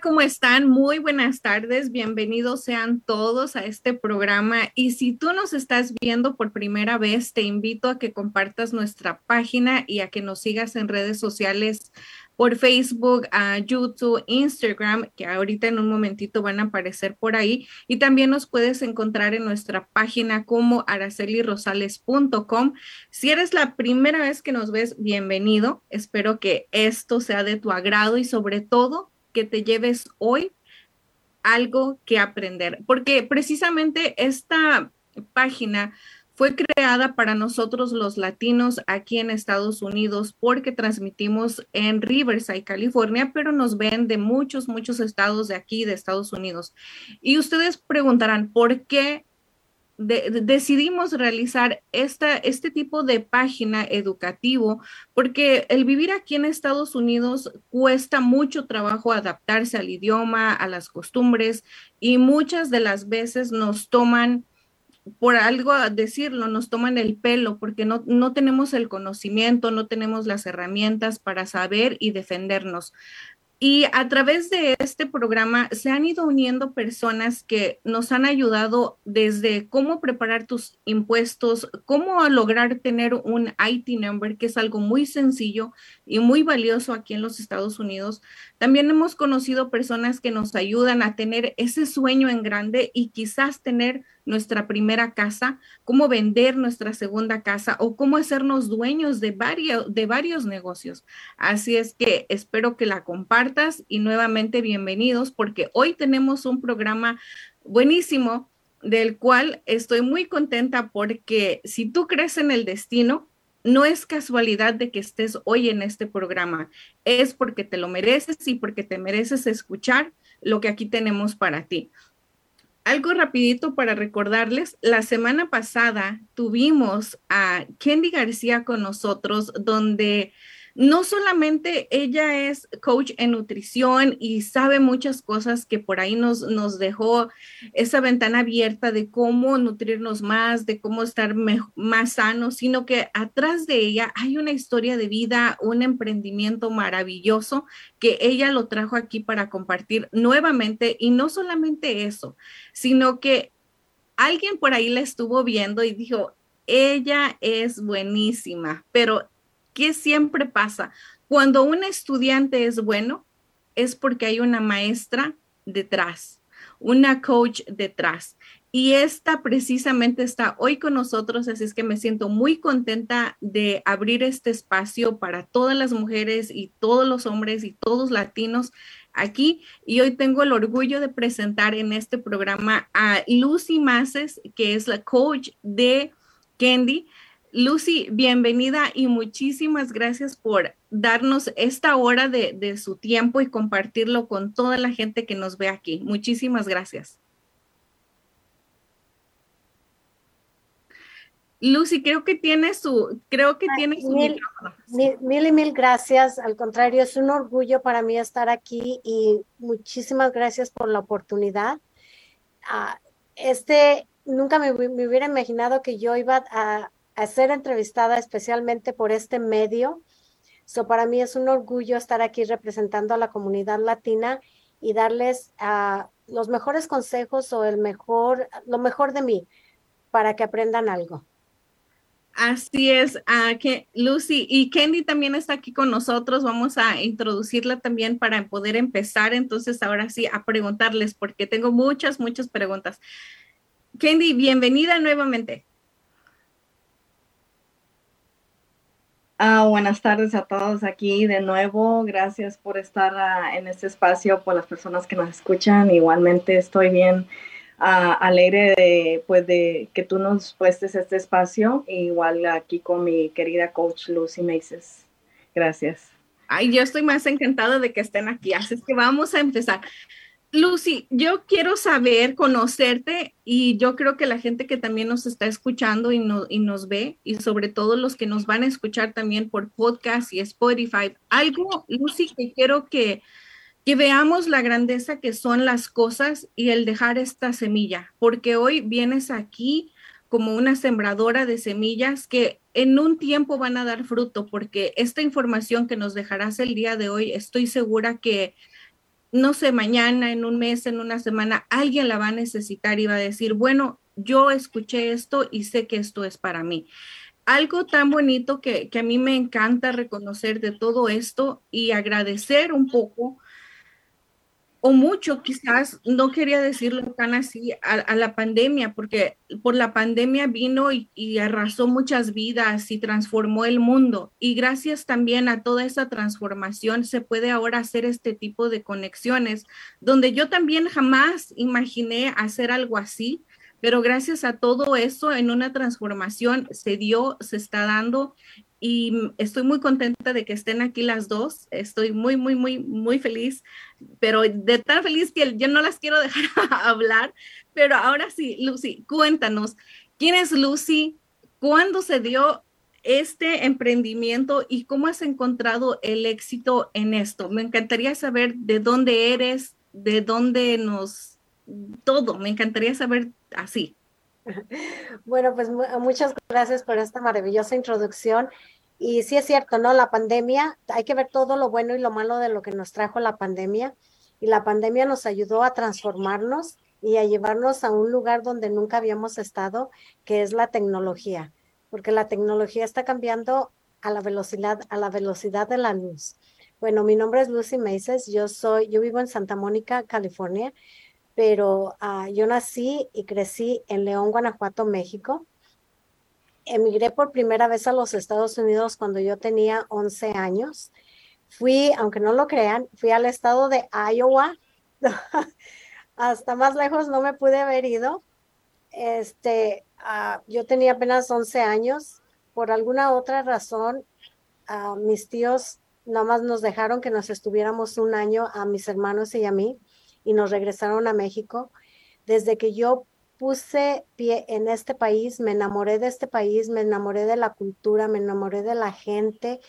¿cómo están? Muy buenas tardes. Bienvenidos sean todos a este programa. Y si tú nos estás viendo por primera vez, te invito a que compartas nuestra página y a que nos sigas en redes sociales por Facebook, YouTube, Instagram, que ahorita en un momentito van a aparecer por ahí. Y también nos puedes encontrar en nuestra página como aracelirosales.com. Si eres la primera vez que nos ves, bienvenido. Espero que esto sea de tu agrado y sobre todo que te lleves hoy algo que aprender, porque precisamente esta página fue creada para nosotros los latinos aquí en Estados Unidos porque transmitimos en Riverside, California, pero nos ven de muchos, muchos estados de aquí, de Estados Unidos. Y ustedes preguntarán, ¿por qué decidimos realizar esta, este tipo de página educativo porque el vivir aquí en Estados Unidos cuesta mucho trabajo adaptarse al idioma, a las costumbres y muchas de las veces nos toman por algo decirlo, nos toman el pelo porque no, no tenemos el conocimiento, no tenemos las herramientas para saber y defendernos. Y a través de este programa se han ido uniendo personas que nos han ayudado desde cómo preparar tus impuestos, cómo lograr tener un IT number, que es algo muy sencillo y muy valioso aquí en los Estados Unidos. También hemos conocido personas que nos ayudan a tener ese sueño en grande y quizás tener nuestra primera casa, cómo vender nuestra segunda casa o cómo hacernos dueños de varios, de varios negocios. Así es que espero que la compartas y nuevamente bienvenidos porque hoy tenemos un programa buenísimo del cual estoy muy contenta porque si tú crees en el destino, no es casualidad de que estés hoy en este programa, es porque te lo mereces y porque te mereces escuchar lo que aquí tenemos para ti. Algo rapidito para recordarles, la semana pasada tuvimos a Kendi García con nosotros, donde no solamente ella es coach en nutrición y sabe muchas cosas que por ahí nos, nos dejó esa ventana abierta de cómo nutrirnos más, de cómo estar más sanos, sino que atrás de ella hay una historia de vida, un emprendimiento maravilloso que ella lo trajo aquí para compartir nuevamente. Y no solamente eso, sino que alguien por ahí la estuvo viendo y dijo, ella es buenísima, pero ¿Qué siempre pasa? Cuando un estudiante es bueno, es porque hay una maestra detrás, una coach detrás. Y esta precisamente está hoy con nosotros, así es que me siento muy contenta de abrir este espacio para todas las mujeres y todos los hombres y todos latinos aquí. Y hoy tengo el orgullo de presentar en este programa a Lucy Maces, que es la coach de Candy. Lucy, bienvenida y muchísimas gracias por darnos esta hora de, su tiempo y compartirlo con toda la gente que nos ve aquí. Muchísimas gracias. Lucy, creo que tiene su, creo que tiene su mil, Mil, y mil gracias. Al contrario, es un orgullo para mí estar aquí y muchísimas gracias por la oportunidad. Ah, este, nunca me, hubiera imaginado que yo iba a, a ser entrevistada especialmente por este medio. So, para mí es un orgullo estar aquí representando a la comunidad latina y darles uh, los mejores consejos o el mejor, lo mejor de mí para que aprendan algo. Así es, uh, que Lucy y Candy también está aquí con nosotros. Vamos a introducirla también para poder empezar. Entonces, ahora sí, a preguntarles, porque tengo muchas, muchas preguntas. Candy, bienvenida nuevamente. Ah, buenas tardes a todos aquí de nuevo. Gracias por estar ah, en este espacio, por las personas que nos escuchan. Igualmente estoy bien ah, alegre de, pues, de que tú nos puestes este espacio. Igual aquí con mi querida coach Lucy Maces. Gracias. Ay, yo estoy más encantada de que estén aquí. Así que vamos a empezar. Lucy, yo quiero saber, conocerte y yo creo que la gente que también nos está escuchando y, nos ve y sobre todo los que nos van a escuchar también por podcast y Spotify, algo, Lucy, que quiero que veamos la grandeza que son las cosas y el dejar esta semilla, porque hoy vienes aquí como una sembradora de semillas que en un tiempo van a dar fruto, porque esta información que nos dejarás el día de hoy, estoy segura que no sé, mañana, en un mes, en una semana, alguien la va a necesitar y va a decir, bueno, yo escuché esto y sé que esto es para mí. Algo tan bonito que, que a mí me encanta reconocer de todo esto y agradecer un poco o mucho quizás, no quería decirlo tan así, a, la pandemia, porque por la pandemia vino y, y, arrasó muchas vidas y transformó el mundo. Y gracias también a toda esa transformación se puede ahora hacer este tipo de conexiones, donde yo también jamás imaginé hacer algo así, pero gracias a todo eso en una transformación se dio, se está dando y estoy muy contenta de que estén aquí las dos. Estoy muy, muy, muy, muy feliz, pero de tan feliz que yo no las quiero dejar hablar. Pero ahora sí, Lucy, cuéntanos, ¿quién es Lucy? ¿Cuándo se dio este emprendimiento y cómo has encontrado el éxito en esto? Me encantaría saber de dónde eres, de dónde nos, todo, me encantaría saber así. Bueno, pues muchas gracias por esta maravillosa introducción. Y sí es cierto, ¿no? La pandemia, hay que ver todo lo bueno y lo malo de lo que nos trajo la pandemia. Y la pandemia nos ayudó a transformarnos y a llevarnos a un lugar donde nunca habíamos estado, que es la tecnología, porque la tecnología está cambiando a la velocidad, a la velocidad de la luz. Bueno, mi nombre es Lucy Meses, yo soy, yo vivo en Santa Mónica, California, pero uh, yo nací y crecí en León, Guanajuato, México. Emigré por primera vez a los Estados Unidos cuando yo tenía 11 años. Fui, aunque no lo crean, fui al estado de Iowa. Hasta más lejos no me pude haber ido. Este, uh, yo tenía apenas 11 años. Por alguna otra razón, uh, mis tíos nada más nos dejaron que nos estuviéramos un año a mis hermanos y a mí y nos regresaron a México. Desde que yo puse pie en este país, me enamoré de este país, me enamoré de la cultura, me enamoré de la gente.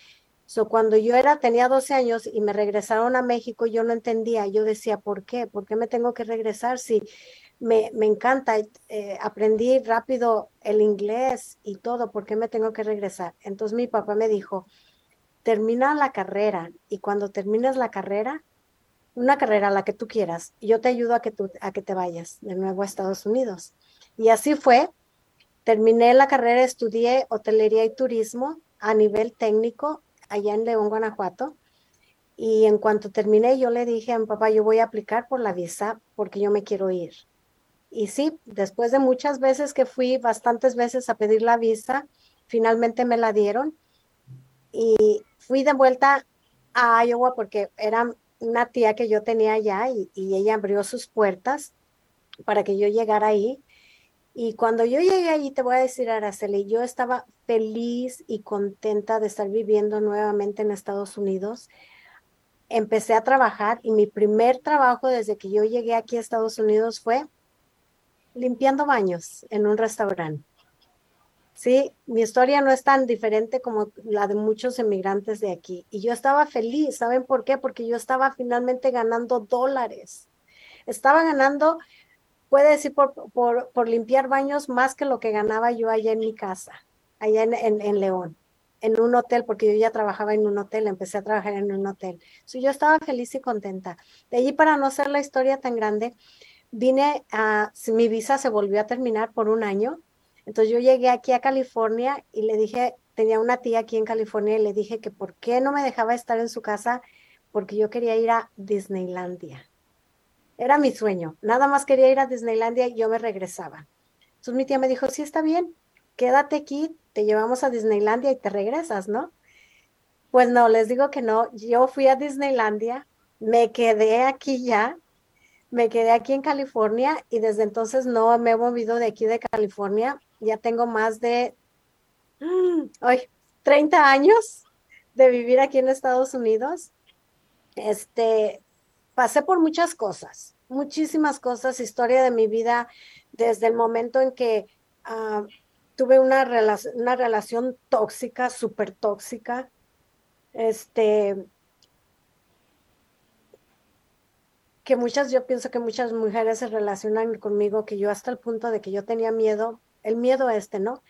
So, cuando yo era, tenía 12 años y me regresaron a México, yo no entendía, yo decía, ¿por qué? ¿Por qué me tengo que regresar si me, me encanta, eh, aprendí rápido el inglés y todo, ¿por qué me tengo que regresar? Entonces mi papá me dijo, termina la carrera y cuando termines la carrera, una carrera, la que tú quieras, yo te ayudo a que, tú, a que te vayas de nuevo a Estados Unidos. Y así fue. Terminé la carrera, estudié hotelería y turismo a nivel técnico allá en León, Guanajuato. Y en cuanto terminé, yo le dije a mi papá, yo voy a aplicar por la visa porque yo me quiero ir. Y sí, después de muchas veces que fui, bastantes veces a pedir la visa, finalmente me la dieron. Y fui de vuelta a Iowa porque era una tía que yo tenía allá y, ella abrió sus puertas para que yo llegara ahí. Y cuando yo llegué allí, te voy a decir, Araceli, yo estaba feliz y contenta de estar viviendo nuevamente en Estados Unidos. Empecé a trabajar y mi primer trabajo desde que yo llegué aquí a Estados Unidos fue limpiando baños en un restaurante. Sí, mi historia no es tan diferente como la de muchos emigrantes de aquí. Y yo estaba feliz, ¿saben por qué? Porque yo estaba finalmente ganando dólares. Estaba ganando, puede decir, por, por, limpiar baños más que lo que ganaba yo allá en mi casa, allá en, en, León, en un hotel, porque yo ya trabajaba en un hotel, empecé a trabajar en un hotel. So, yo estaba feliz y contenta. De allí, para no hacer la historia tan grande, vine a, mi visa se volvió a terminar por un año entonces yo llegué aquí a California y le dije, tenía una tía aquí en California y le dije que por qué no me dejaba estar en su casa porque yo quería ir a Disneylandia. Era mi sueño, nada más quería ir a Disneylandia y yo me regresaba. Entonces mi tía me dijo, sí, está bien, quédate aquí, te llevamos a Disneylandia y te regresas, ¿no? Pues no, les digo que no, yo fui a Disneylandia, me quedé aquí ya, me quedé aquí en California y desde entonces no me he movido de aquí de California ya tengo más de hoy 30 años de vivir aquí en Estados Unidos. Este, pasé por muchas cosas, muchísimas cosas, historia de mi vida, desde el momento en que ah, tuve una, una relación tóxica, súper tóxica, este, que muchas, yo pienso que muchas mujeres se relacionan conmigo, que yo hasta el punto de que yo tenía miedo el miedo este, ¿no?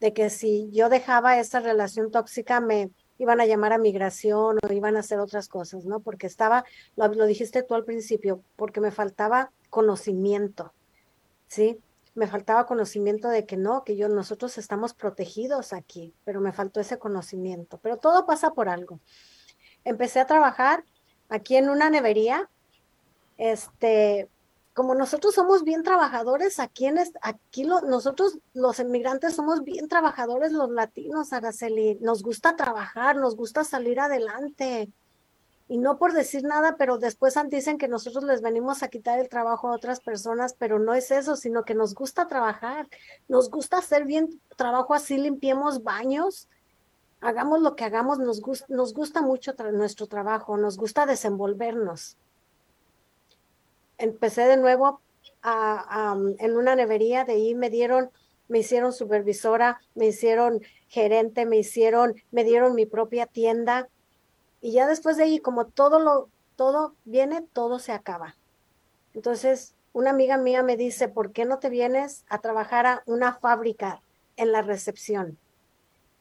De que si yo dejaba esa relación tóxica me, iban a llamar a migración o iban a hacer otras cosas, ¿no? Porque estaba, lo, dijiste tú al principio, porque me faltaba conocimiento, ¿sí? Me faltaba conocimiento de que no, que yo, nosotros estamos protegidos aquí, pero me faltó ese conocimiento. Pero todo pasa por algo. Empecé a trabajar aquí en una nevería, este, como nosotros somos bien trabajadores, aquí, en aquí nosotros los emigrantes somos bien trabajadores, los latinos, Araceli, nos gusta trabajar, nos gusta salir adelante. Y no por decir nada, pero después dicen que nosotros les venimos a quitar el trabajo a otras personas, pero no es eso, sino que nos gusta trabajar, nos gusta hacer bien trabajo así, limpiemos baños, hagamos lo que hagamos, nos, gusta, nos gusta mucho nuestro trabajo, nos gusta desenvolvernos empecé de nuevo en una nevería, de ahí me dieron, me hicieron supervisora, me hicieron gerente, me hicieron, me dieron mi propia tienda. Y ya después de ahí, como todo lo, todo viene, todo se acaba. Entonces, una amiga mía me dice, ¿por qué no te vienes a trabajar a una fábrica en la recepción?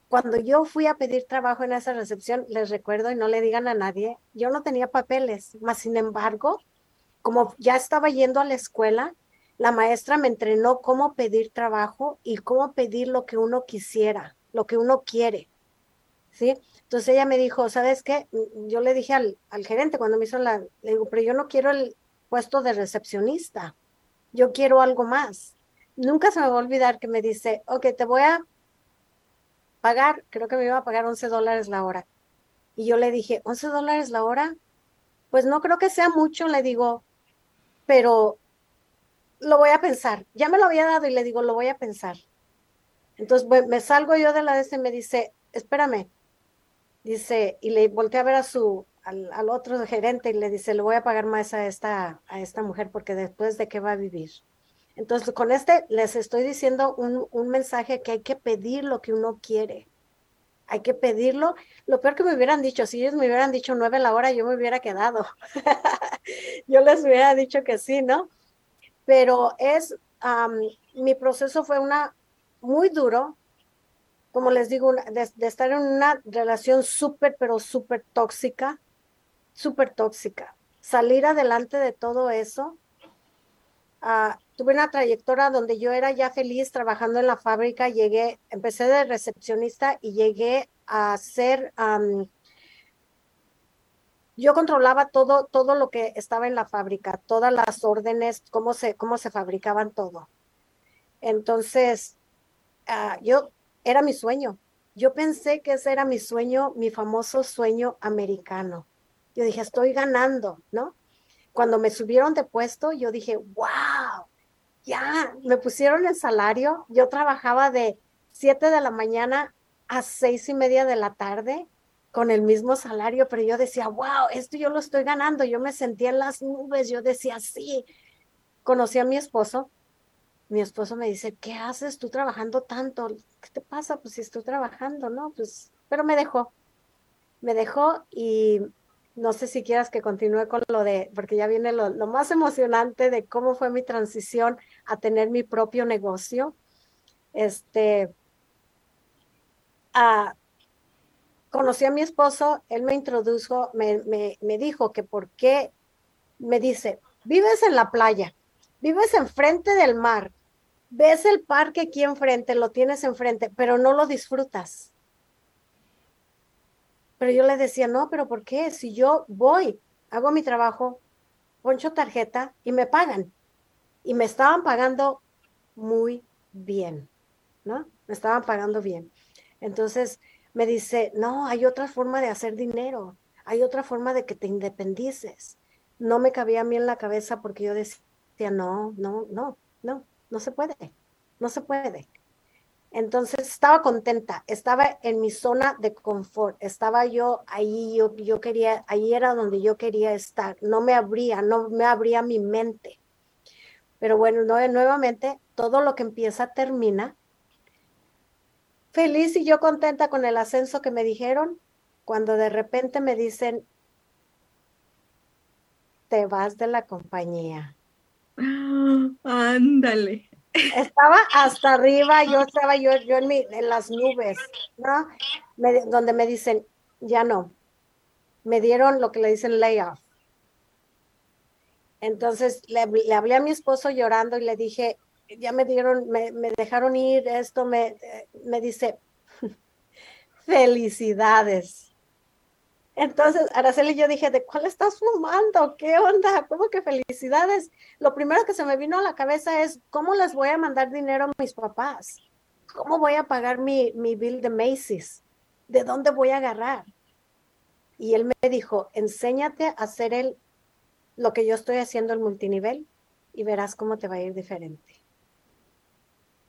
Cuando yo fui a pedir trabajo en esa recepción, les recuerdo y no le digan a nadie, yo no tenía papeles, más sin embargo, como ya estaba yendo a la escuela, la maestra me entrenó cómo pedir trabajo y cómo pedir lo que uno quisiera, lo que uno quiere. ¿Sí? Entonces ella me dijo, ¿sabes qué? Yo le dije al, gerente cuando me hizo la, le digo, pero yo no quiero el puesto de recepcionista, yo quiero algo más. Nunca se me va a olvidar que me dice, ok, te voy a pagar, creo que me iba a pagar 11 dólares la hora. Y yo le dije, 11 dólares la hora, pues no creo que sea mucho, le digo, pero lo voy a pensar. Ya me lo había dado y le digo, lo voy a pensar. Entonces me salgo yo de la ese y me dice, espérame. Dice, y le volteé a ver a su, al, otro gerente y le dice, le voy a pagar más a esta, a esta mujer porque después de qué va a vivir. Entonces, con este les estoy diciendo un, un mensaje que hay que pedir lo que uno quiere. Hay que pedirlo. Lo peor que me hubieran dicho, si ellos me hubieran dicho nueve la hora, yo me hubiera quedado. yo les hubiera dicho que sí, ¿no? Pero es, mi proceso fue una muy duro, como les digo, de, estar en una relación súper, pero súper tóxica, súper tóxica. Salir adelante de todo eso. Uh, tuve una trayectoria donde yo era ya feliz trabajando en la fábrica, llegué, empecé de recepcionista y llegué a ser yo controlaba todo, todo lo que estaba en la fábrica, todas las órdenes, cómo se, cómo se fabricaban todo. Entonces, ah, yo, era mi sueño. Yo pensé que ese era mi sueño, mi famoso sueño americano. Yo dije, estoy ganando, ¿no? Cuando me subieron de puesto, yo dije, wow, ya, me pusieron el salario. Yo trabajaba de 7 de la mañana a seis y media de la tarde con el mismo salario, pero yo decía, wow, esto yo lo estoy ganando, yo me sentía en las nubes, yo decía, sí. Conocí a mi esposo, mi esposo me dice, ¿qué haces tú trabajando tanto? ¿Qué te pasa? Pues si estoy trabajando, ¿no? Pues, pero me dejó, me dejó y no sé si quieras que continúe con lo de, porque ya viene lo, más emocionante de cómo fue mi transición a tener mi propio negocio. Este, a, conocí a mi esposo, él me introdujo, me, me, dijo que por qué, me dice, vives en la playa, vives enfrente del mar, ves el parque aquí enfrente, lo tienes enfrente, pero no lo disfrutas. Pero yo le decía, no, pero ¿por qué? Si yo voy, hago mi trabajo, poncho tarjeta y me pagan. Y me estaban pagando muy bien, ¿no? Me estaban pagando bien. Entonces, me dice, no, hay otra forma de hacer dinero, hay otra forma de que te independices. No me cabía a mí en la cabeza porque yo decía, no, no, no, no, no se puede, no se puede. Entonces estaba contenta, estaba en mi zona de confort, estaba yo ahí, yo, yo quería, ahí era donde yo quería estar, no me abría, no me abría mi mente. Pero bueno, no, nuevamente, todo lo que empieza termina feliz y yo contenta con el ascenso que me dijeron, cuando de repente me dicen, te vas de la compañía. ándale. Estaba hasta arriba, yo estaba yo, yo en, mi, en las nubes, ¿no? donde me dicen, ya no. Me dieron lo que le dicen layoff. Entonces le, le hablé a mi esposo llorando y le dije, ya me dieron, me, me dejaron ir, esto me, me dice, felicidades. Entonces, Araceli, yo dije, ¿de cuál estás fumando? ¿Qué onda? ¿Cómo que felicidades? Lo primero que se me vino a la cabeza es, ¿cómo les voy a mandar dinero a mis papás? ¿Cómo voy a pagar mi, mi bill de Macy's? ¿De dónde voy a agarrar? Y él me dijo, enséñate a hacer el, lo que yo estoy haciendo el multinivel y verás cómo te va a ir diferente.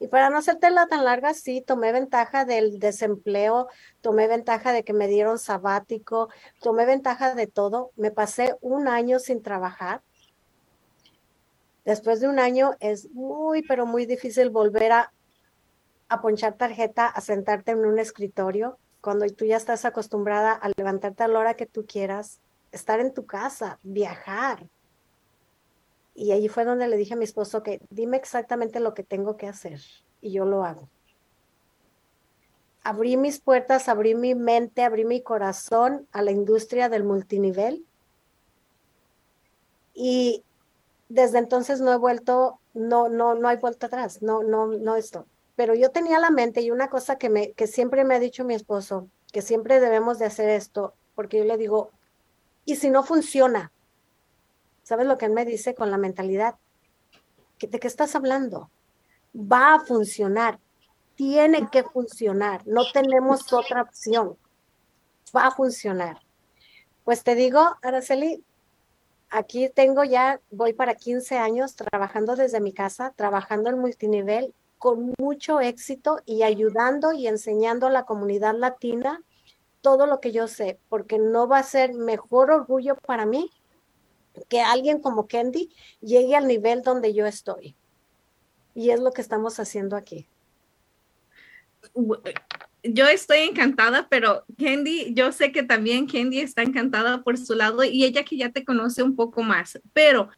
Y para no hacértela tan larga, sí, tomé ventaja del desempleo, tomé ventaja de que me dieron sabático, tomé ventaja de todo. Me pasé un año sin trabajar. Después de un año es muy, pero muy difícil volver a, a ponchar tarjeta, a sentarte en un escritorio, cuando tú ya estás acostumbrada a levantarte a la hora que tú quieras, estar en tu casa, viajar. Y ahí fue donde le dije a mi esposo que dime exactamente lo que tengo que hacer y yo lo hago. Abrí mis puertas, abrí mi mente, abrí mi corazón a la industria del multinivel. Y desde entonces no he vuelto, no, no, no hay vuelta atrás, no, no, no esto. Pero yo tenía la mente y una cosa que, me, que siempre me ha dicho mi esposo, que siempre debemos de hacer esto, porque yo le digo, ¿y si no funciona? ¿Sabes lo que él me dice con la mentalidad? ¿De qué estás hablando? Va a funcionar. Tiene que funcionar. No tenemos otra opción. Va a funcionar. Pues te digo, Araceli, aquí tengo ya, voy para 15 años trabajando desde mi casa, trabajando en multinivel con mucho éxito y ayudando y enseñando a la comunidad latina todo lo que yo sé, porque no va a ser mejor orgullo para mí que alguien como Kendi llegue al nivel donde yo estoy. Y es lo que estamos haciendo aquí. Yo estoy encantada, pero Kendi, yo sé que también Kendi está encantada por su lado y ella que ya te conoce un poco más, pero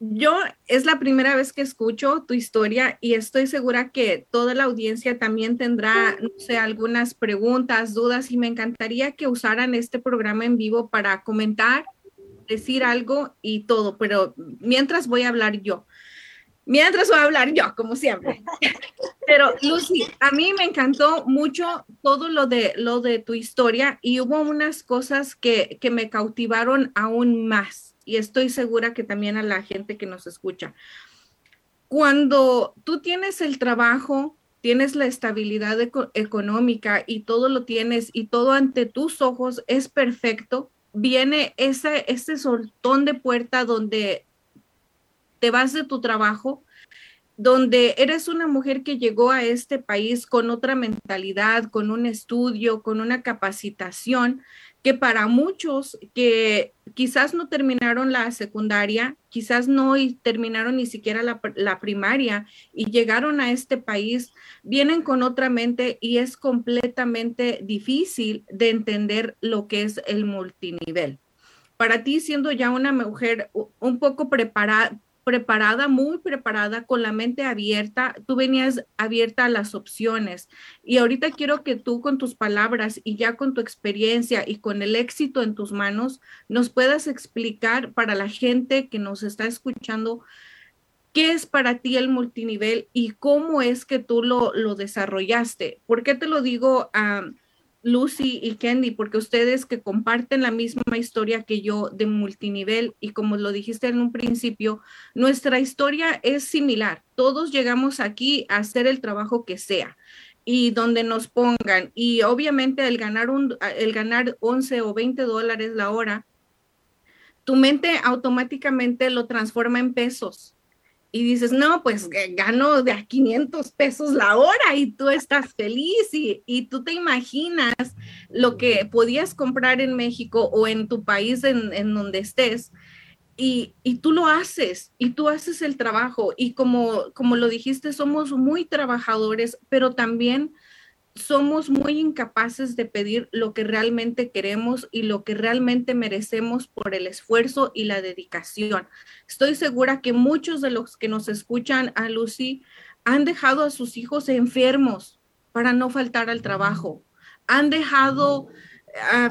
yo es la primera vez que escucho tu historia y estoy segura que toda la audiencia también tendrá, no sé, algunas preguntas, dudas y me encantaría que usaran este programa en vivo para comentar decir algo y todo, pero mientras voy a hablar yo. Mientras voy a hablar yo, como siempre. Pero Lucy, a mí me encantó mucho todo lo de, lo de tu historia y hubo unas cosas que, que me cautivaron aún más y estoy segura que también a la gente que nos escucha. Cuando tú tienes el trabajo, tienes la estabilidad económica y todo lo tienes y todo ante tus ojos es perfecto, viene ese, ese soltón de puerta donde te vas de tu trabajo, donde eres una mujer que llegó a este país con otra mentalidad, con un estudio, con una capacitación, que para muchos que quizás no terminaron la secundaria, quizás no terminaron ni siquiera la, primaria y llegaron a este país, vienen con otra mente y es completamente difícil de entender lo que es el multinivel. Para ti, siendo ya una mujer un poco preparada, preparada, muy preparada, con la mente abierta, tú venías abierta a las opciones. Y ahorita quiero que tú con tus palabras y ya con tu experiencia y con el éxito en tus manos, nos puedas explicar para la gente que nos está escuchando qué es para ti el multinivel y cómo es que tú lo, lo desarrollaste. ¿Por qué te lo digo? Lucy y Candy, porque ustedes que comparten la misma historia que yo de multinivel y como lo dijiste en un principio, nuestra historia es similar. Todos llegamos aquí a hacer el trabajo que sea y donde nos pongan. Y obviamente el ganar, un, el ganar 11 o 20 dólares la hora, tu mente automáticamente lo transforma en pesos y dices, no, pues gano de a 500 pesos la hora y tú estás feliz y, y, tú te imaginas lo que podías comprar en México o en tu país en, en donde estés y, y, tú lo haces y tú haces el trabajo y como, como lo dijiste, somos muy trabajadores, pero también somos muy incapaces de pedir lo que realmente queremos y lo que realmente merecemos por el esfuerzo y la dedicación. Estoy segura que muchos de los que nos escuchan a Lucy han dejado a sus hijos enfermos para no faltar al trabajo. Han dejado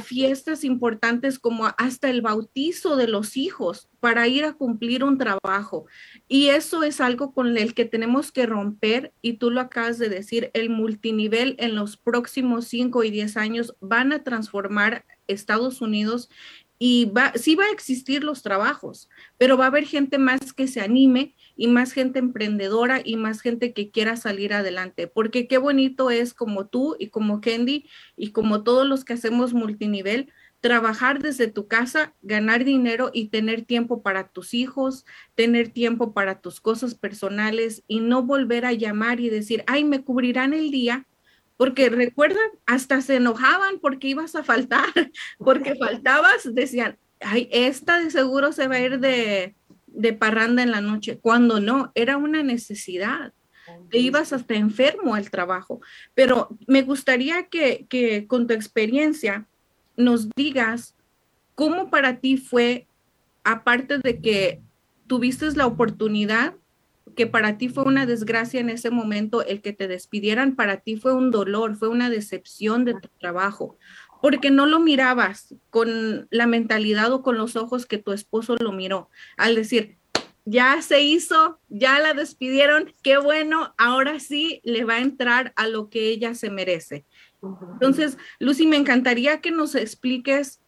fiestas importantes como hasta el bautizo de los hijos para ir a cumplir un trabajo. Y eso es algo con el que tenemos que romper y tú lo acabas de decir, el multinivel en los próximos 5 y 10 años van a transformar Estados Unidos y va, sí va a existir los trabajos, pero va a haber gente más que se anime y más gente emprendedora y más gente que quiera salir adelante, porque qué bonito es como tú y como Candy y como todos los que hacemos multinivel, trabajar desde tu casa, ganar dinero y tener tiempo para tus hijos, tener tiempo para tus cosas personales y no volver a llamar y decir, ay, me cubrirán el día porque recuerdan, hasta se enojaban porque ibas a faltar, porque faltabas, decían, ay, esta de seguro se va a ir de, de parranda en la noche, cuando no, era una necesidad. Te ibas hasta enfermo al trabajo. Pero me gustaría que, que con tu experiencia nos digas cómo para ti fue, aparte de que tuviste la oportunidad que para ti fue una desgracia en ese momento, el que te despidieran para ti fue un dolor, fue una decepción de tu trabajo, porque no lo mirabas con la mentalidad o con los ojos que tu esposo lo miró, al decir, ya se hizo, ya la despidieron, qué bueno, ahora sí le va a entrar a lo que ella se merece. Entonces, Lucy, me encantaría que nos expliques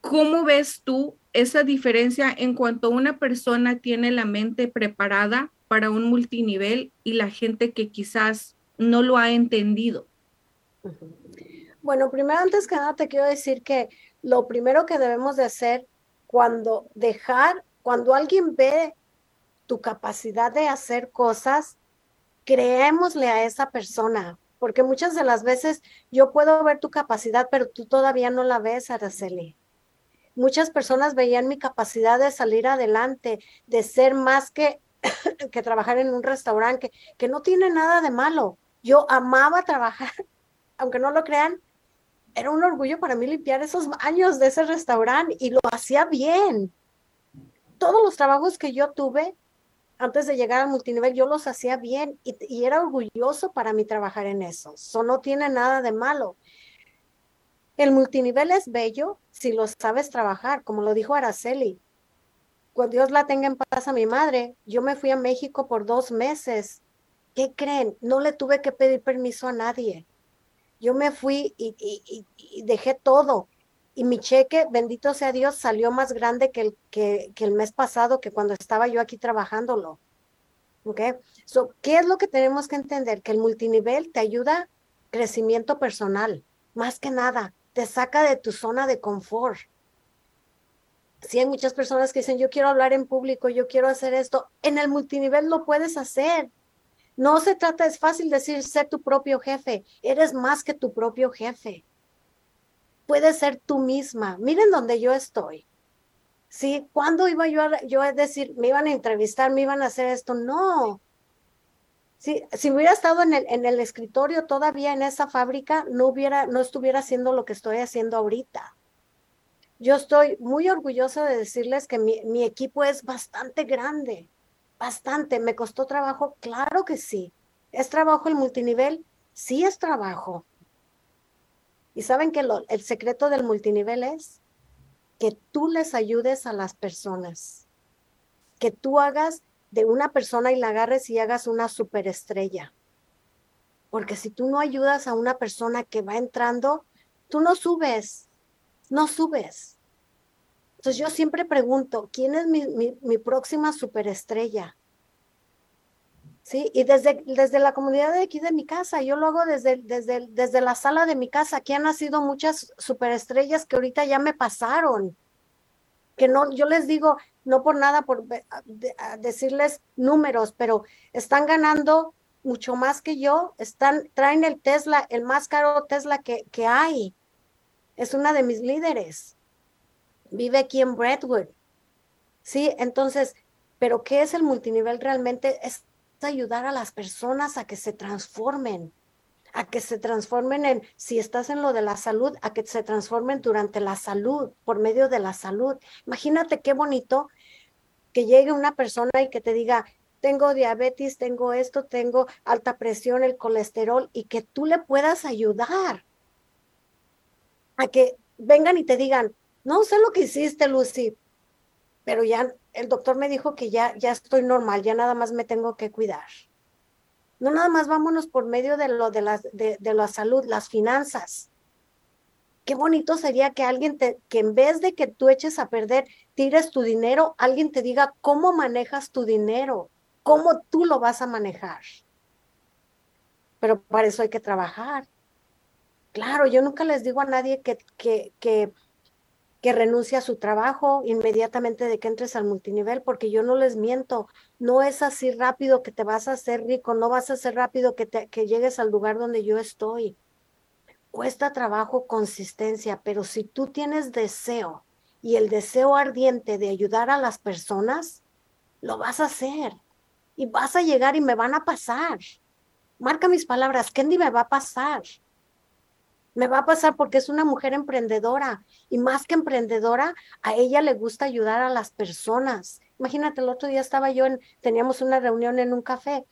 cómo ves tú esa diferencia en cuanto una persona tiene la mente preparada para un multinivel y la gente que quizás no lo ha entendido? Bueno, primero antes que nada te quiero decir que lo primero que debemos de hacer cuando dejar, cuando alguien ve tu capacidad de hacer cosas, creémosle a esa persona, porque muchas de las veces yo puedo ver tu capacidad, pero tú todavía no la ves, Araceli muchas personas veían mi capacidad de salir adelante, de ser más que, que trabajar en un restaurante, que, no tiene nada de malo. Yo amaba trabajar, aunque no lo crean, era un orgullo para mí limpiar esos baños de ese restaurante y lo hacía bien. Todos los trabajos que yo tuve antes de llegar al multinivel, yo los hacía bien y, era orgulloso para mí trabajar en eso. Eso no tiene nada de malo. El multinivel es bello si lo sabes trabajar, como lo dijo Araceli. Cuando Dios la tenga en paz a mi madre, yo me fui a México por dos meses. ¿Qué creen? No le tuve que pedir permiso a nadie. Yo me fui y, dejé todo. Y mi cheque, bendito sea Dios, salió más grande que el, que, el mes pasado, que cuando estaba yo aquí trabajándolo. ¿Ok? So, ¿Qué es lo que tenemos que entender? Que el multinivel te ayuda crecimiento personal, más que nada te saca de tu zona de confort. Sí, hay muchas personas que dicen, yo quiero hablar en público, yo quiero hacer esto. En el multinivel lo puedes hacer. No se trata, es fácil decir, sé tu propio jefe. Eres más que tu propio jefe. Puedes ser tú misma. Miren donde yo estoy. ¿Sí? ¿Cuándo iba yo a, yo a decir, me iban a entrevistar, me iban a hacer esto? No. Si, si hubiera estado en el, escritorio todavía en esa fábrica, no hubiera, no estuviera haciendo lo que estoy haciendo ahorita. Yo estoy muy orgullosa de decirles que mi equipo es bastante grande, bastante. ¿Me costó trabajo? Claro que sí. ¿Es trabajo el multinivel? Sí es trabajo. ¿Y saben que el secreto del multinivel es que tú les ayudes a las personas, que tú hagas de una persona y la agarres y hagas una superestrella. Porque si tú no ayudas a una persona que va entrando, tú no subes, no subes. Entonces yo siempre pregunto, ¿quién es mi, próxima superestrella? Sí, y desde, desde la comunidad de aquí de mi casa, yo lo hago desde, desde, desde la sala de mi casa. Aquí han nacido muchas superestrellas que ahorita ya me pasaron. Que no, yo les digo, no por nada, por decirles números, pero están ganando mucho más que yo, están, traen el Tesla, el más caro Tesla que, que hay. Es una de mis líderes. Vive aquí en Brentwood. Sí, entonces, pero ¿qué es el multinivel realmente? Es ayudar a las personas a que se transformen, a que se transformen en, si estás en lo de la salud, a que se transformen durante la salud, por medio de la salud. Imagínate qué bonito que llegue una persona y que te diga, tengo diabetes, tengo esto, tengo alta presión, el colesterol, y que tú le puedas ayudar. a que vengan y te digan, no sé lo que hiciste, Lucy, pero ya el doctor me dijo que ya, ya estoy normal, ya nada más me tengo que cuidar. No nada más vámonos por medio de lo de la, de, la salud, las finanzas. Qué bonito sería que alguien te, que en vez de que tú eches a perder, tires tu dinero, alguien te diga cómo manejas tu dinero, cómo tú lo vas a manejar. Pero para eso hay que trabajar. Claro, yo nunca les digo a nadie que, que, que, que renuncie a su trabajo inmediatamente de que entres al multinivel, porque yo no les miento. No es así rápido que te vas a hacer rico, no vas a ser rápido que, te, que llegues al lugar donde yo estoy. Cuesta trabajo, consistencia, pero si tú tienes deseo y el deseo ardiente de ayudar a las personas, lo vas a hacer y vas a llegar y me van a pasar. Marca mis palabras, Kendi me va a pasar. Me va a pasar porque es una mujer emprendedora y más que emprendedora, a ella le gusta ayudar a las personas. Imagínate, el otro día estaba yo en, teníamos una reunión en un café.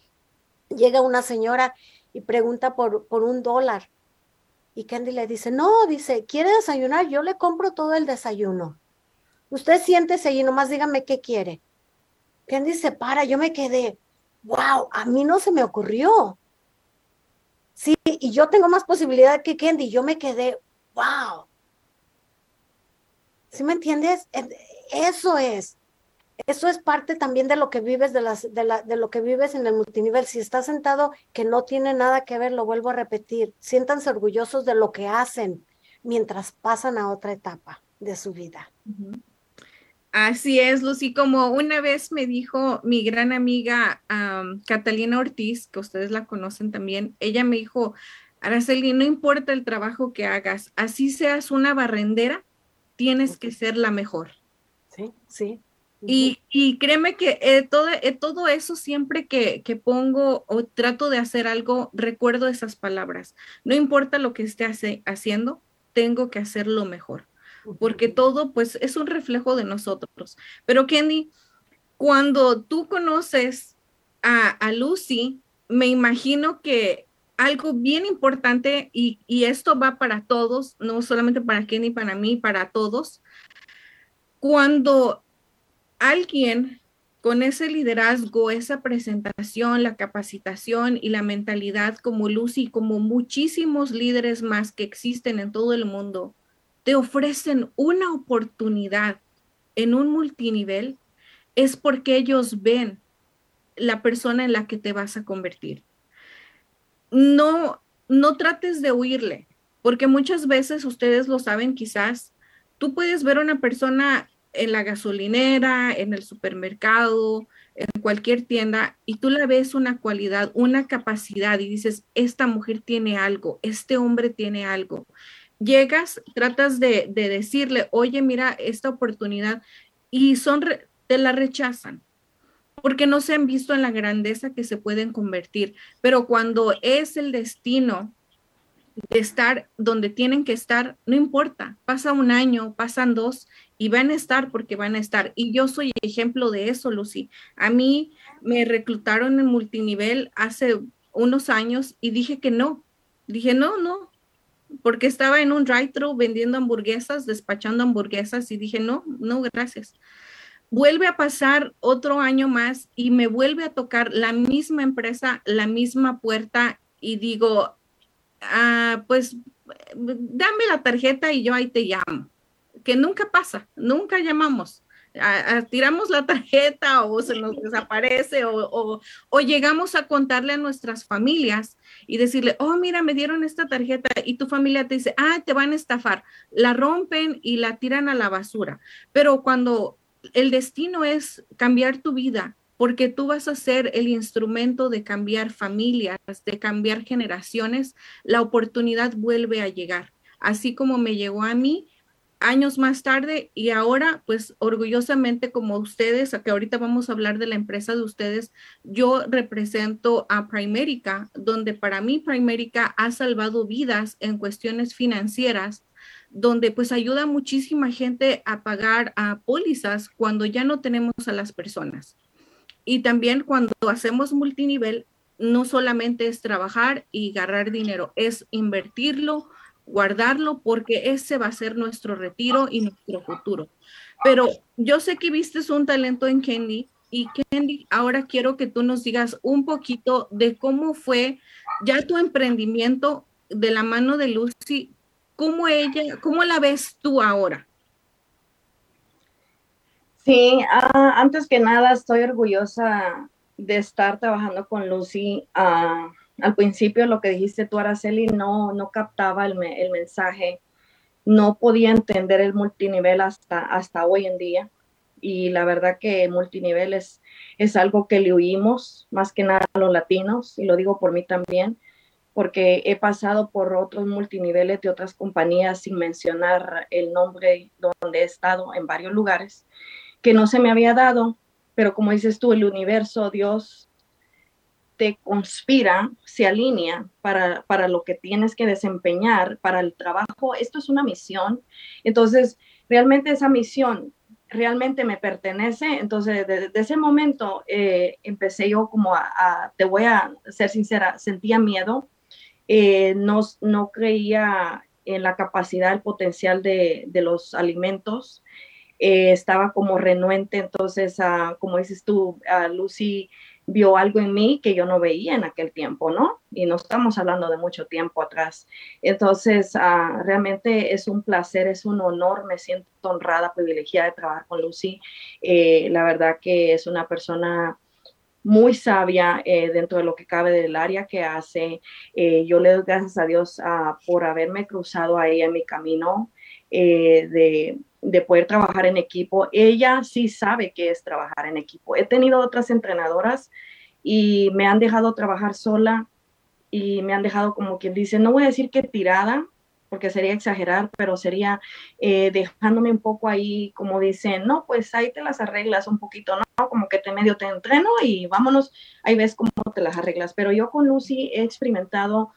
Llega una señora y pregunta por, por un dólar. Y Candy le dice, no, dice, ¿quiere desayunar? Yo le compro todo el desayuno. Usted siéntese y nomás dígame qué quiere. Candy se para, yo me quedé, wow, a mí no se me ocurrió. Sí, y yo tengo más posibilidad que Candy. Yo me quedé, wow. ¿Sí me entiendes? Eso es. Eso es parte también de lo que vives de, las, de, la, de lo que vives en el multinivel. Si estás sentado que no tiene nada que ver, lo vuelvo a repetir. Siéntanse orgullosos de lo que hacen mientras pasan a otra etapa de su vida. Así es, Lucy, como una vez me dijo mi gran amiga Catalina Ortiz, que ustedes la conocen también, ella me dijo, Araceli, no importa el trabajo que hagas, así seas una barrendera, tienes que ser la mejor. Sí, sí. Y, y créeme que eh, todo, eh, todo, eso siempre que, que, pongo o trato de hacer algo, recuerdo esas palabras. No importa lo que esté haciendo, tengo que hacerlo mejor porque todo pues es un reflejo de nosotros. Pero Kenny, cuando tú conoces a, Lucy, me imagino que algo bien importante, y, esto va para todos, no solamente para Kenny, para mí, para todos, cuando alguien con ese liderazgo, esa presentación, la capacitación y la mentalidad como Lucy, como muchísimos líderes más que existen en todo el mundo, te ofrecen una oportunidad en un multinivel, es porque ellos ven la persona en la que te vas a convertir. No, no trates de huirle, porque muchas veces ustedes lo saben quizás, tú puedes ver a una persona en la gasolinera, en el supermercado, en cualquier tienda, y tú la ves una cualidad, una capacidad, y dices, esta mujer tiene algo, este hombre tiene algo llegas, tratas de, decirle, oye, mira esta oportunidad y son, te la rechazan porque no se han visto en la grandeza que se pueden convertir. Pero cuando es el destino de estar donde tienen que estar, no importa, pasa un año, pasan dos y van a estar porque van a estar. Y yo soy ejemplo de eso, Lucy. A mí me reclutaron en multinivel hace unos años y dije que no. Dije, no, no, porque estaba en un drive-thru vendiendo hamburguesas, despachando hamburguesas y dije, no, no, gracias. Vuelve a pasar otro año más y me vuelve a tocar la misma empresa, la misma puerta y digo, ah, pues dame la tarjeta y yo ahí te llamo. Que nunca pasa, nunca llamamos tiramos la tarjeta o se nos desaparece o, o, llegamos a contarle a nuestras familias y decirle, oh, mira, me dieron esta tarjeta y tu familia te dice, ah, te van a estafar, la rompen y la tiran a la basura. Pero cuando el destino es cambiar tu vida, porque tú vas a ser el instrumento de cambiar familias, de cambiar generaciones, la oportunidad vuelve a llegar. Así como me llegó a mí, años más tarde y ahora pues orgullosamente como ustedes, que ahorita vamos a hablar de la empresa de ustedes, yo represento a Primerica, donde para mí Primerica ha salvado vidas en cuestiones financieras, donde pues ayuda muchísima gente a pagar a pólizas cuando ya no tenemos a las personas. Y también cuando hacemos multinivel, no solamente es trabajar y agarrar dinero, es invertirlo, guardarlo porque ese va a ser nuestro retiro y nuestro futuro. Pero yo sé que viste un talento en Candy y Candy, ahora quiero que tú nos digas un poquito de cómo fue ya tu emprendimiento de la mano de Lucy, cómo ella, cómo la ves tú ahora. Sí, ah, antes que nada estoy orgullosa de estar trabajando con Lucy. Ah, al principio lo que dijiste tú, Araceli, no, no captaba el, el mensaje, no podía entender el multinivel hasta, hasta hoy en día. Y la verdad que multinivel es, es algo que le huimos más que nada a los latinos, y lo digo por mí también, porque he pasado por otros multiniveles de otras compañías sin mencionar el nombre donde he estado en varios lugares, que no se me había dado, pero como dices tú, el universo, Dios te conspira, se alinea para, para lo que tienes que desempeñar, para el trabajo. Esto es una misión. Entonces, realmente esa misión realmente me pertenece. Entonces, desde, ese momento eh, empecé yo como a, te voy a ser sincera, sentía miedo, eh, no, no creía en la capacidad, el potencial de, de los alimentos. Eh, estaba como renuente, entonces, como dices tú, uh, Lucy vio algo en mí que yo no veía en aquel tiempo, ¿no? Y no estamos hablando de mucho tiempo atrás. Entonces, uh, realmente es un placer, es un honor, me siento honrada, privilegiada de trabajar con Lucy. Eh, la verdad que es una persona muy sabia eh, dentro de lo que cabe del área que hace. Eh, yo le doy gracias a Dios uh, por haberme cruzado a ella en mi camino de de poder trabajar en equipo. Ella sí sabe qué es trabajar en equipo. He tenido otras entrenadoras y me han dejado trabajar sola y me han dejado como quien dice, no voy a decir que tirada, porque sería exagerar, pero sería eh, dejándome un poco ahí, como dicen, no, pues ahí te las arreglas un poquito, ¿no? Como que te medio te entreno y vámonos, ahí ves cómo te las arreglas. Pero yo con Lucy he experimentado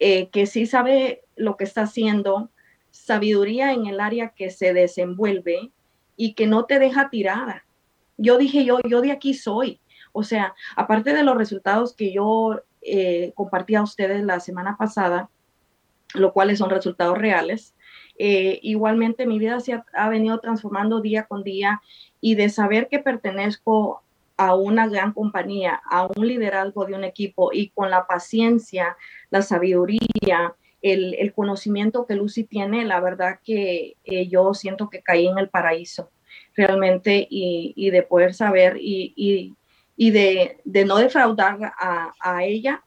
eh, que sí sabe lo que está haciendo, sabiduría en el área que se desenvuelve y que no te deja tirada. Yo dije, yo, yo de aquí soy. O sea, aparte de los resultados que yo eh, compartí a ustedes la semana pasada, lo cuales son resultados reales, eh, igualmente mi vida se ha, ha, venido transformando día con día y de saber que pertenezco a una gran compañía, a un liderazgo de un equipo y con la paciencia, la sabiduría, el, conocimiento que Lucy tiene, la verdad que eh, yo siento que caí en el paraíso realmente y, de poder saber y, de, no defraudar a, ella.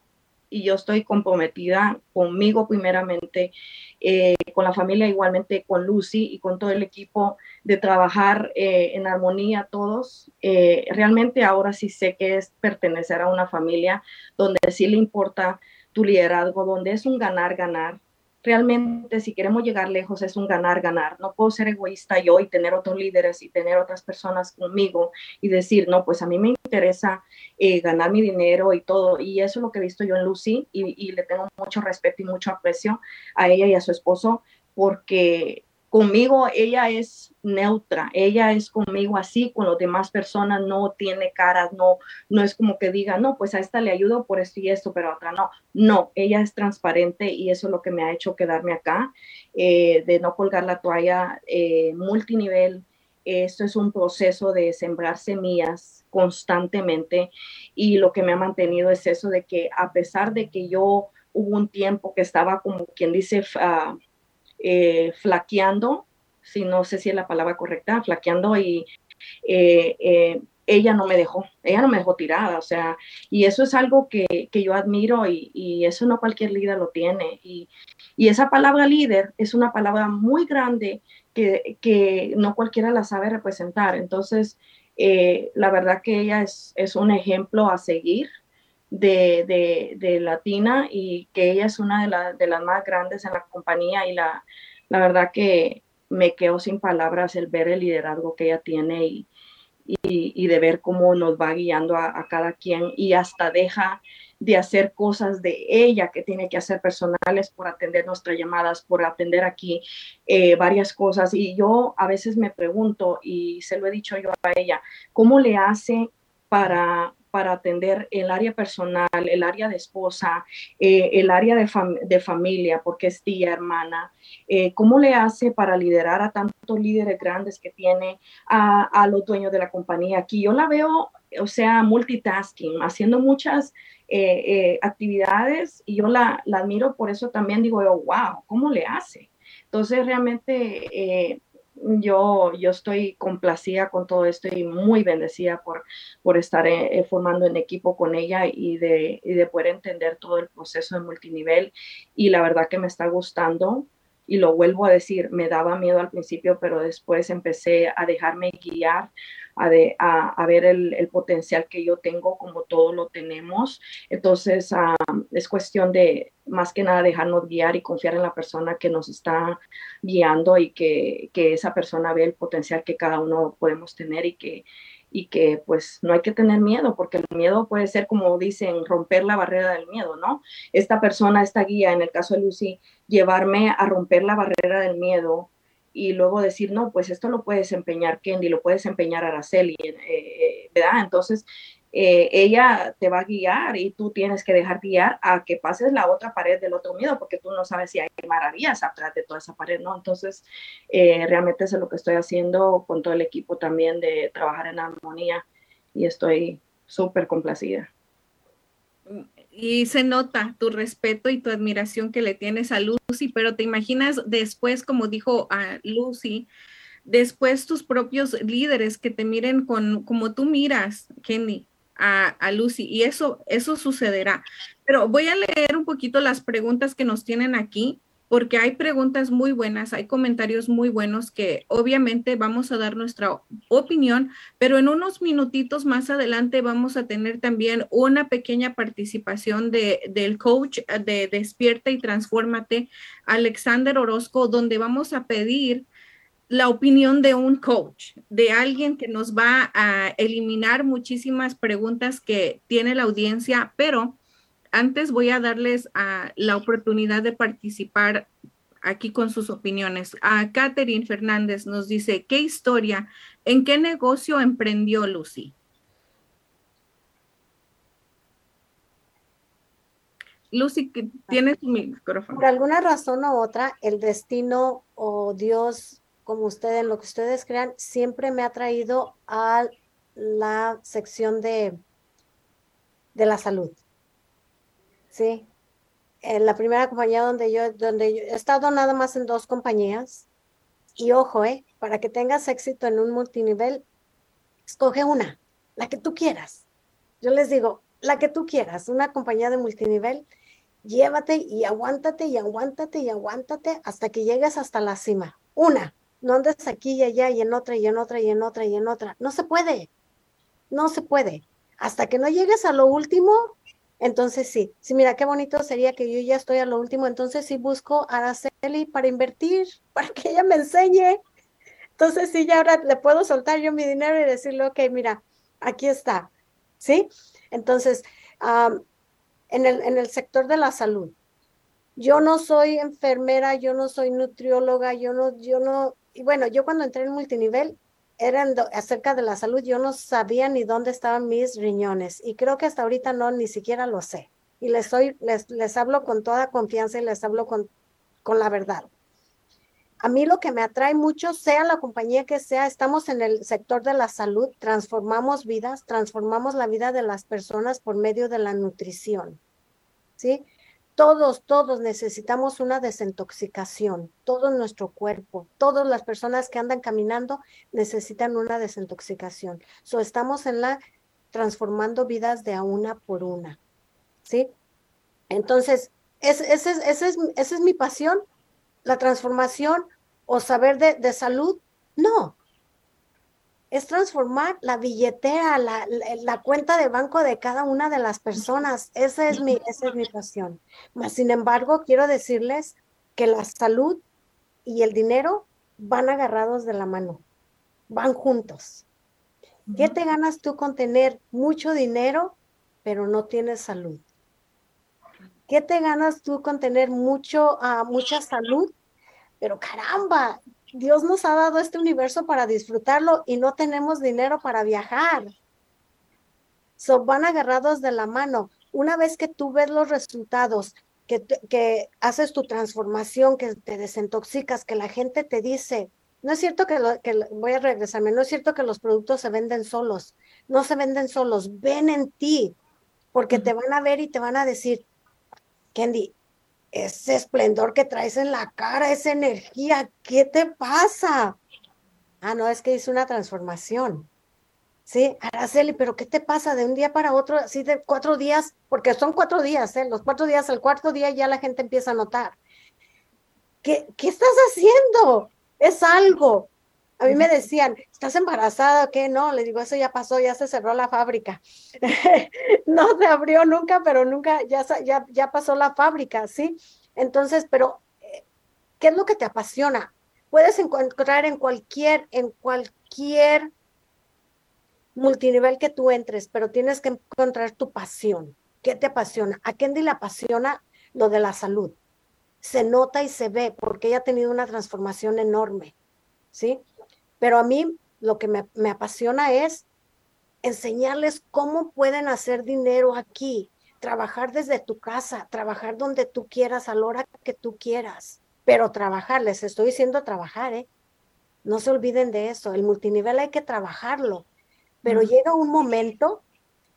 Y yo estoy comprometida conmigo primeramente, eh, con la familia igualmente, con Lucy y con todo el equipo de trabajar eh, en armonía todos. realmente ahora sí sé que es pertenecer a una familia donde sí le importa tu liderazgo, donde es un ganar-ganar. Realmente, si queremos llegar lejos, es un ganar-ganar. No puedo ser egoísta yo y tener otros líderes y tener otras personas conmigo y decir, no, pues a mí me interesa eh, ganar mi dinero y todo. Y eso es lo que he visto yo en Lucy y, y le tengo mucho respeto y mucho aprecio a ella y a su esposo porque conmigo ella es neutra, ella es conmigo así, con las demás personas no tiene caras, no, no es como que diga, no, pues a esta le ayudo por esto y esto, pero a otra no. No, ella es transparente y eso es lo que me ha hecho quedarme acá, eh, de no colgar la toalla eh, multinivel. Esto es un proceso de sembrar semillas constantemente y lo que me ha mantenido es eso de que a pesar de que yo hubo un tiempo que estaba como quien dice, uh, eh, flaqueando, si no sé si es la palabra correcta, flaqueando y eh, eh, ella no me dejó, ella no me dejó tirada, o sea, y eso es algo que, yo admiro y, eso no cualquier líder lo tiene. Y, esa palabra líder es una palabra muy grande que, no cualquiera la sabe representar. Entonces, la verdad que ella es, es un ejemplo a seguir de, Latina y que ella es una de, las más grandes en la compañía y la, la verdad que me quedo sin palabras el ver el liderazgo que ella tiene y, y, de ver cómo nos va guiando a, cada quien y hasta deja de hacer cosas de ella que tiene que hacer personales por atender nuestras llamadas, por atender aquí eh, varias cosas. Y yo a veces me pregunto, y se lo he dicho yo a ella, ¿cómo le hace para para atender el área personal, el área de esposa, eh, el área de, de, familia, porque es tía, hermana. Eh, ¿Cómo le hace para liderar a tantos líderes grandes que tiene, a, a los dueños de la compañía? Aquí yo la veo, o sea, multitasking, haciendo muchas eh, actividades y yo la, la, admiro, por eso también digo, wow, ¿cómo le hace? Entonces, realmente yo, yo estoy complacida con todo esto y muy bendecida por, por estar eh, formando en equipo con ella y de, y de poder entender todo el proceso de multinivel. Y la verdad que me está gustando y lo vuelvo a decir, me daba miedo al principio, pero después empecé a dejarme guiar, a, de, a, ver el, potencial que yo tengo, como todos lo tenemos. Entonces, es cuestión de más que nada dejarnos guiar y confiar en la persona que nos está guiando y que, que esa persona ve el potencial que cada uno podemos tener y que y que pues no hay que tener miedo, porque el miedo puede ser, como dicen, romper la barrera del miedo, ¿no? Esta persona, esta guía, en el caso de Lucy, llevarme a romper la barrera del miedo y luego decir, no, pues esto lo puede desempeñar Kendi, lo puede desempeñar Araceli, eh, eh, ¿verdad? Entonces, eh, ella te va a guiar y tú tienes que dejar guiar a que pases la otra pared del otro miedo, porque tú no sabes si hay maravillas atrás de toda esa pared, ¿no? Entonces, eh, realmente eso es lo que estoy haciendo con todo el equipo también de trabajar en armonía y estoy súper complacida. Y se nota tu respeto y tu admiración que le tienes a Lucy, pero te imaginas después, como dijo a Lucy, después tus propios líderes que te miren con como tú miras, Kenny, a, Lucy y eso, eso sucederá. Pero voy a leer un poquito las preguntas que nos tienen aquí porque hay preguntas muy buenas, hay comentarios muy buenos que obviamente vamos a dar nuestra opinión, pero en unos minutitos más adelante vamos a tener también una pequeña participación de, del coach de Despierta y Transfórmate, Alexander Orozco, donde vamos a pedir la opinión de un coach, de alguien que nos va a eliminar muchísimas preguntas que tiene la audiencia, pero antes voy a darles a la oportunidad de participar aquí con sus opiniones. A Catherine Fernández nos dice, ¿qué historia, en qué negocio emprendió Lucy? Lucy, tienes tu micrófono. Por alguna razón u otra, el destino o Dios como ustedes, lo que ustedes crean, siempre me ha traído a la sección de, de la salud. Sí. En la primera compañía donde yo, donde yo he estado nada más en dos compañías. Y ojo, eh, para que tengas éxito en un multinivel, escoge una, la que tú quieras. Yo les digo, la que tú quieras, una compañía de multinivel, llévate y aguántate y aguántate y aguántate hasta que llegues hasta la cima. Una, no andes aquí y allá y en otra y en otra y en otra y en otra. No se puede. No se puede. Hasta que no llegues a lo último, entonces sí. Sí, mira, qué bonito sería que yo ya estoy a lo último. Entonces sí busco a Araceli para invertir, para que ella me enseñe. Entonces sí, ya ahora le puedo soltar yo mi dinero y decirle, ok, mira, aquí está. ¿Sí? Entonces, en, el, en el sector de la salud, yo no soy enfermera, yo no soy nutrióloga, yo no, yo no, y bueno, yo cuando entré en multinivel, era acerca de la salud, yo no sabía ni dónde estaban mis riñones y creo que hasta ahorita no, ni siquiera lo sé. Y les, soy, les, les hablo con toda confianza y les hablo con, con la verdad. A mí lo que me atrae mucho, sea la compañía que sea, estamos en el sector de la salud, transformamos vidas, transformamos la vida de las personas por medio de la nutrición. ¿Sí? Todos, todos necesitamos una desintoxicación, todo nuestro cuerpo, todas las personas que andan caminando necesitan una desintoxicación. So, estamos en la transformando vidas de a una por una, ¿sí? Entonces, esa es, mi pasión, la transformación o saber de, de salud. No, es transformar la billetera, la, la, cuenta de banco de cada una de las personas. Esa es mi, esa es mi pasión. Mas, sin embargo, quiero decirles que la salud y el dinero van agarrados de la mano, van juntos. ¿Qué te ganas tú con tener mucho dinero, pero no tienes salud? ¿Qué te ganas tú con tener mucho, uh, mucha salud? Pero caramba, Dios nos ha dado este universo para disfrutarlo y no tenemos dinero para viajar. So, van agarrados de la mano. Una vez que tú ves los resultados, que, que haces tu transformación, que te desintoxicas, que la gente te dice, no es cierto que, que voy a regresarme, no es cierto que los productos se venden solos, no se venden solos, ven en ti, porque te van a ver y te van a decir, Candy, ese esplendor que traes en la cara, esa energía, ¿qué te pasa? Ah, no, es que hice una transformación. Sí, Araceli, pero ¿qué te pasa de un día para otro, así de cuatro días? Porque son cuatro días, ¿eh? Los cuatro días, el cuarto día ya la gente empieza a notar. ¿Qué, qué estás haciendo? Es algo. A mí me decían, ¿estás embarazada o qué? No, le digo, eso ya pasó, ya se cerró la fábrica. no se abrió nunca, pero nunca, ya, ya, ya pasó la fábrica, ¿sí? Entonces, pero, eh, ¿qué es lo que te apasiona? Puedes encontrar en cualquier, en cualquier multinivel que tú entres, pero tienes que encontrar tu pasión. ¿Qué te apasiona? A Kendi le apasiona lo de la salud. Se nota y se ve porque ella ha tenido una transformación enorme, ¿sí? Pero a mí lo que me, me apasiona es enseñarles cómo pueden hacer dinero aquí, trabajar desde tu casa, trabajar donde tú quieras, a la hora que tú quieras, pero trabajar, les estoy diciendo trabajar, ¿eh? No se olviden de eso, el multinivel hay que trabajarlo, pero llega un momento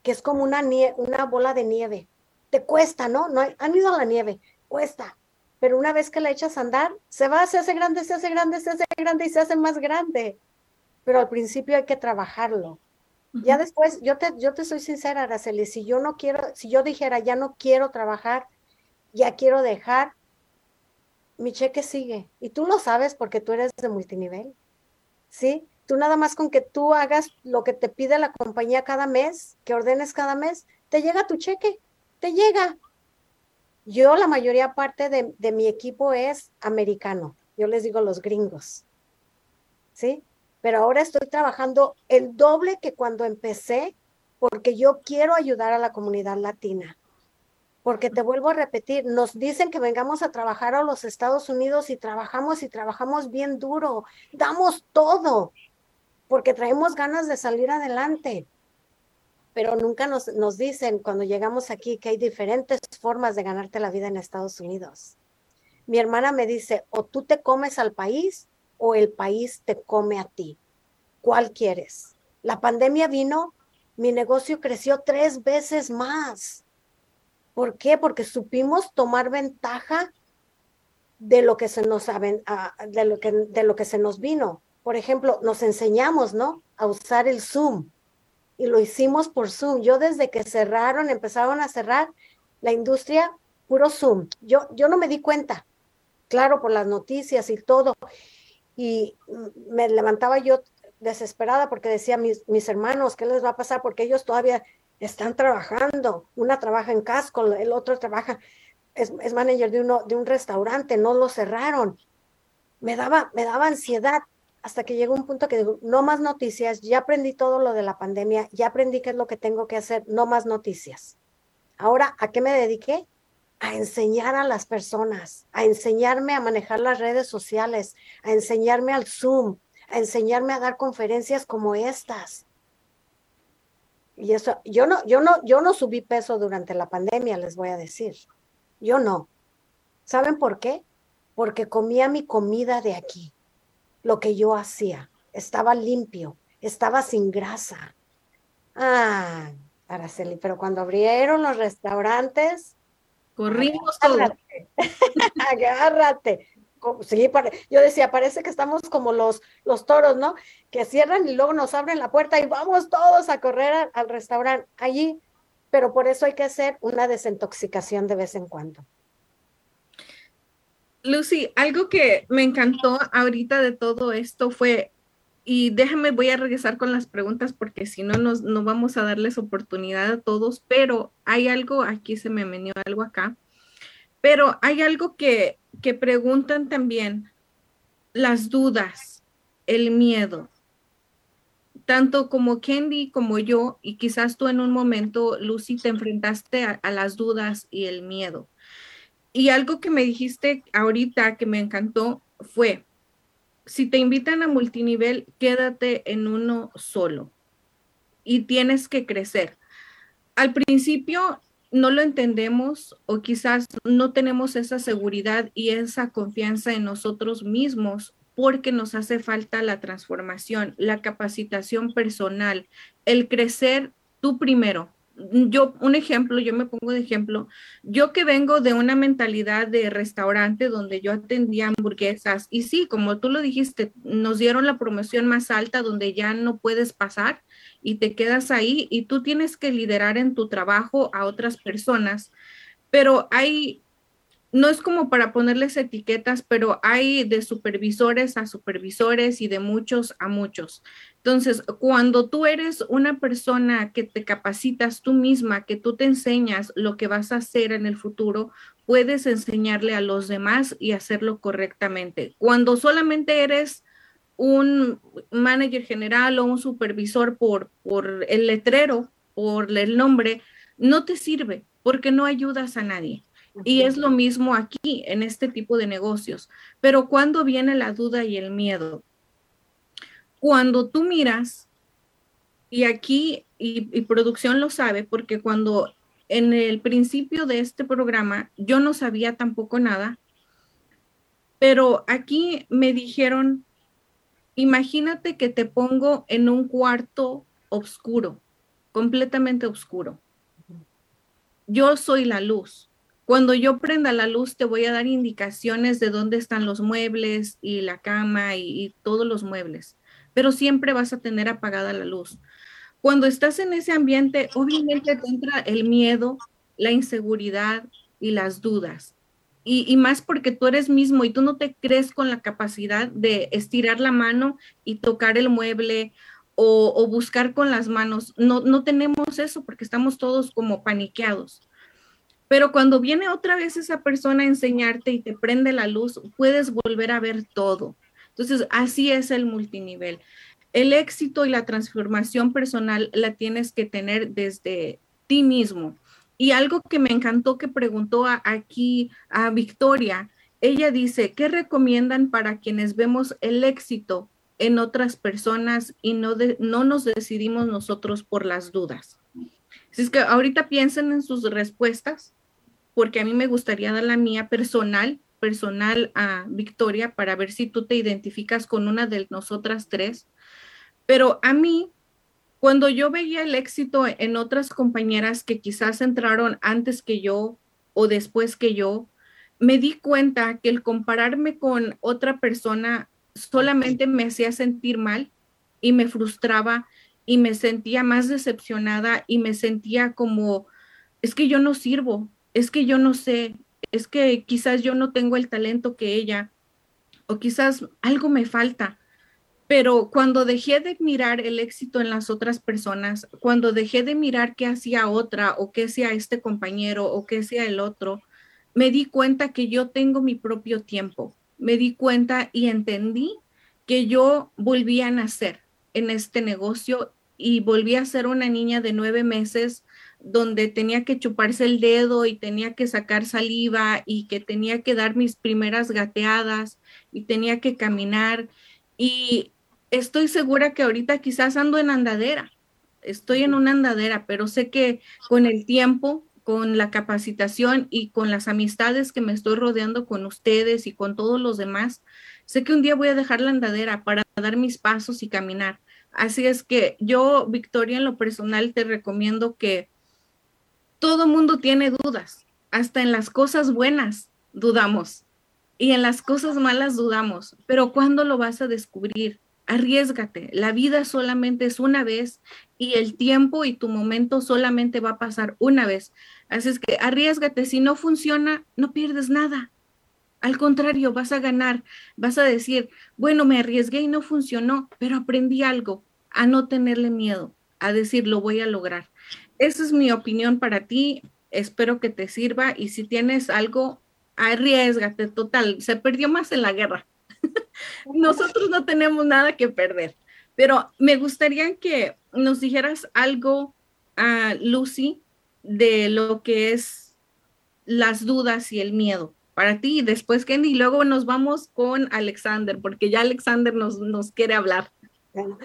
que es como una, una bola de nieve. Te cuesta, ¿no? no han ido a la nieve, cuesta, pero una vez que la echas a andar, se va, se hace grande, se hace grande, se hace grande y se hace más grande. Pero al principio hay que trabajarlo. Ya después, yo te, yo te soy sincera, Araceli, si yo no quiero, si yo dijera ya no quiero trabajar, ya quiero dejar, mi cheque sigue. Y tú lo sabes porque tú eres de multinivel. ¿Sí? Tú nada más con que tú hagas lo que te pide la compañía cada mes, que ordenes cada mes, te llega tu cheque, te llega. Yo, la mayoría parte de, de mi equipo es americano. Yo les digo los gringos. ¿Sí? Pero ahora estoy trabajando el doble que cuando empecé porque yo quiero ayudar a la comunidad latina. Porque te vuelvo a repetir, nos dicen que vengamos a trabajar a los Estados Unidos y trabajamos y trabajamos bien duro, damos todo, porque traemos ganas de salir adelante pero nunca nos, nos dicen cuando llegamos aquí que hay diferentes formas de ganarte la vida en Estados Unidos. Mi hermana me dice, o tú te comes al país o el país te come a ti. ¿Cuál quieres? La pandemia vino, mi negocio creció tres veces más. ¿Por qué? Porque supimos tomar ventaja de lo que se nos de lo que de lo que se nos vino. Por ejemplo, nos enseñamos, ¿no? A usar el Zoom y lo hicimos por Zoom. Yo desde que cerraron, empezaron a cerrar la industria, puro Zoom. Yo, yo no me di cuenta, claro, por las noticias y todo. Y me levantaba yo desesperada porque decía mis, mis hermanos, ¿qué les va a pasar? Porque ellos todavía están trabajando. Una trabaja en casco, el otro trabaja, es, es manager de, uno, de un restaurante, no lo cerraron. Me daba, me daba ansiedad hasta que llegó un punto que digo, no más noticias, ya aprendí todo lo de la pandemia, ya aprendí qué es lo que tengo que hacer, no más noticias. Ahora, ¿a qué me dediqué? A enseñar a las personas, a enseñarme a manejar las redes sociales, a enseñarme al Zoom, a enseñarme a dar conferencias como estas. Y eso, yo no, yo no, yo no subí peso durante la pandemia, les voy a decir. Yo no. ¿Saben por qué? Porque comía mi comida de aquí lo que yo hacía. Estaba limpio, estaba sin grasa. Ah, Araceli, pero cuando abrieron los restaurantes, corrimos agárrate, agárrate. Sí, yo decía, parece que estamos como los, los toros, ¿no? Que cierran y luego nos abren la puerta y vamos todos a correr al restaurante allí. Pero por eso hay que hacer una desintoxicación de vez en cuando. Lucy, algo que me encantó ahorita de todo esto fue, y déjame, voy a regresar con las preguntas porque si no, nos, no vamos a darles oportunidad a todos, pero hay algo, aquí se me venió algo acá, pero hay algo que, que preguntan también, las dudas, el miedo. Tanto como Candy como yo, y quizás tú en un momento, Lucy, te enfrentaste a las dudas y el miedo y algo que me dijiste ahorita que me encantó fue, si te invitan a multinivel, quédate en uno solo y tienes que crecer. al principio no lo entendemos o quizás no tenemos esa seguridad y esa confianza en nosotros mismos porque nos hace falta la transformación, la capacitación personal, el crecer tú primero, yo, un ejemplo, yo me pongo de ejemplo, yo que vengo de una mentalidad de restaurante donde yo atendía hamburguesas y sí, como tú lo dijiste, nos dieron la promoción más alta donde ya no puedes pasar y te quedas ahí y tú tienes que liderar en tu trabajo a otras personas, pero hay no es como para ponerles etiquetas, pero hay de supervisores a supervisores y de muchos a muchos. Entonces, cuando tú eres una persona que te capacitas tú misma, que tú te enseñas lo que vas a hacer en el futuro, puedes enseñarle a los demás y hacerlo correctamente. Cuando solamente eres un manager general o un supervisor por, por el letrero, por el nombre, no te sirve porque no ayudas a nadie. Y es lo mismo aquí, en este tipo de negocios. Pero cuando viene la duda y el miedo? Cuando tú miras, y aquí, y, producción lo sabe, porque cuando en el principio de este programa yo no sabía tampoco nada, pero aquí me dijeron, imagínate que te pongo en un cuarto oscuro, completamente oscuro. Yo soy la luz cuando yo prenda la luz, te voy a dar indicaciones de dónde están los muebles y la cama y, todos los muebles, pero siempre vas a tener apagada la luz. Cuando estás en ese ambiente, obviamente te entra el miedo, la inseguridad y las dudas. Y, más porque tú eres mismo y tú no te crees con la capacidad de estirar la mano y tocar el mueble o, o buscar con las manos. No, no tenemos eso porque estamos todos como paniqueados. Pero cuando viene otra vez esa persona a enseñarte y te prende la luz, puedes volver a ver todo. Entonces, así es el multinivel. El éxito y la transformación personal la tienes que tener desde ti mismo. Y algo que me encantó que preguntó aquí a Victoria, ella dice, ¿qué recomiendan para quienes vemos el éxito en otras personas y no, no nos decidimos nosotros por las dudas? Así es que ahorita piensen en sus respuestas porque a mí me gustaría dar la mía personal, personal a Victoria, para ver si tú te identificas con una de nosotras tres. Pero a mí, cuando yo veía el éxito en otras compañeras que quizás entraron antes que yo o después que yo, me di cuenta que el compararme con otra persona solamente me hacía sentir mal y me frustraba y me sentía más decepcionada y me sentía como, es que yo no sirvo, es que yo no sé, es que quizás yo no tengo el talento que ella, o quizás algo me falta. Pero cuando dejé de mirar el éxito en las otras personas, cuando dejé de mirar qué hacía otra o qué hacía este compañero o qué hacía el otro, me di cuenta que yo tengo mi propio tiempo. Me di cuenta y entendí que yo volví a nacer en este negocio y volví a ser una niña de nueve meses donde tenía que chuparse el dedo y tenía que sacar saliva y que tenía que dar mis primeras gateadas y tenía que caminar. Y estoy segura que ahorita quizás ando en andadera, estoy en una andadera, pero sé que con el tiempo, con la capacitación y con las amistades que me estoy rodeando con ustedes y con todos los demás, sé que un día voy a dejar la andadera para dar mis pasos y caminar. Así es que yo, Victoria, en lo personal te recomiendo que todo mundo tiene dudas, hasta en las cosas buenas dudamos y en las cosas malas dudamos, pero ¿cuándo lo vas a descubrir? Arriesgate, la vida solamente es una vez y el tiempo y tu momento solamente va a pasar una vez. Así es que arriesgate, si no funciona, no pierdes nada. Al contrario, vas a ganar, vas a decir, bueno, me arriesgué y no funcionó, pero aprendí algo, a no tenerle miedo, a decir, lo voy a lograr esa es mi opinión para ti. Espero que te sirva y si tienes algo, arriesgate total. Se perdió más en la guerra. Nosotros no tenemos nada que perder. Pero me gustaría que nos dijeras algo a Lucy de lo que es las dudas y el miedo para ti. Después, Kenny, y luego nos vamos con Alexander, porque ya Alexander nos, nos quiere hablar. Bueno,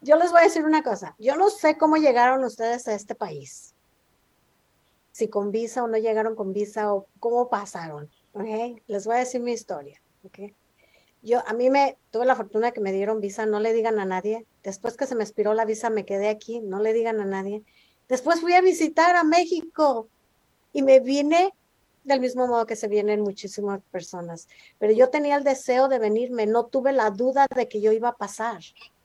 yo les voy a decir una cosa. Yo no sé cómo llegaron ustedes a este país. si con visa o no llegaron con visa o cómo pasaron. ¿okay? Les voy a decir mi historia. ¿okay? Yo, a mí me, tuve la fortuna que me dieron visa, no le digan a nadie. Después que se me expiró la visa, me quedé aquí, no le digan a nadie. Después fui a visitar a México y me vine del mismo modo que se vienen muchísimas personas. Pero yo tenía el deseo de venirme, no tuve la duda de que yo iba a pasar.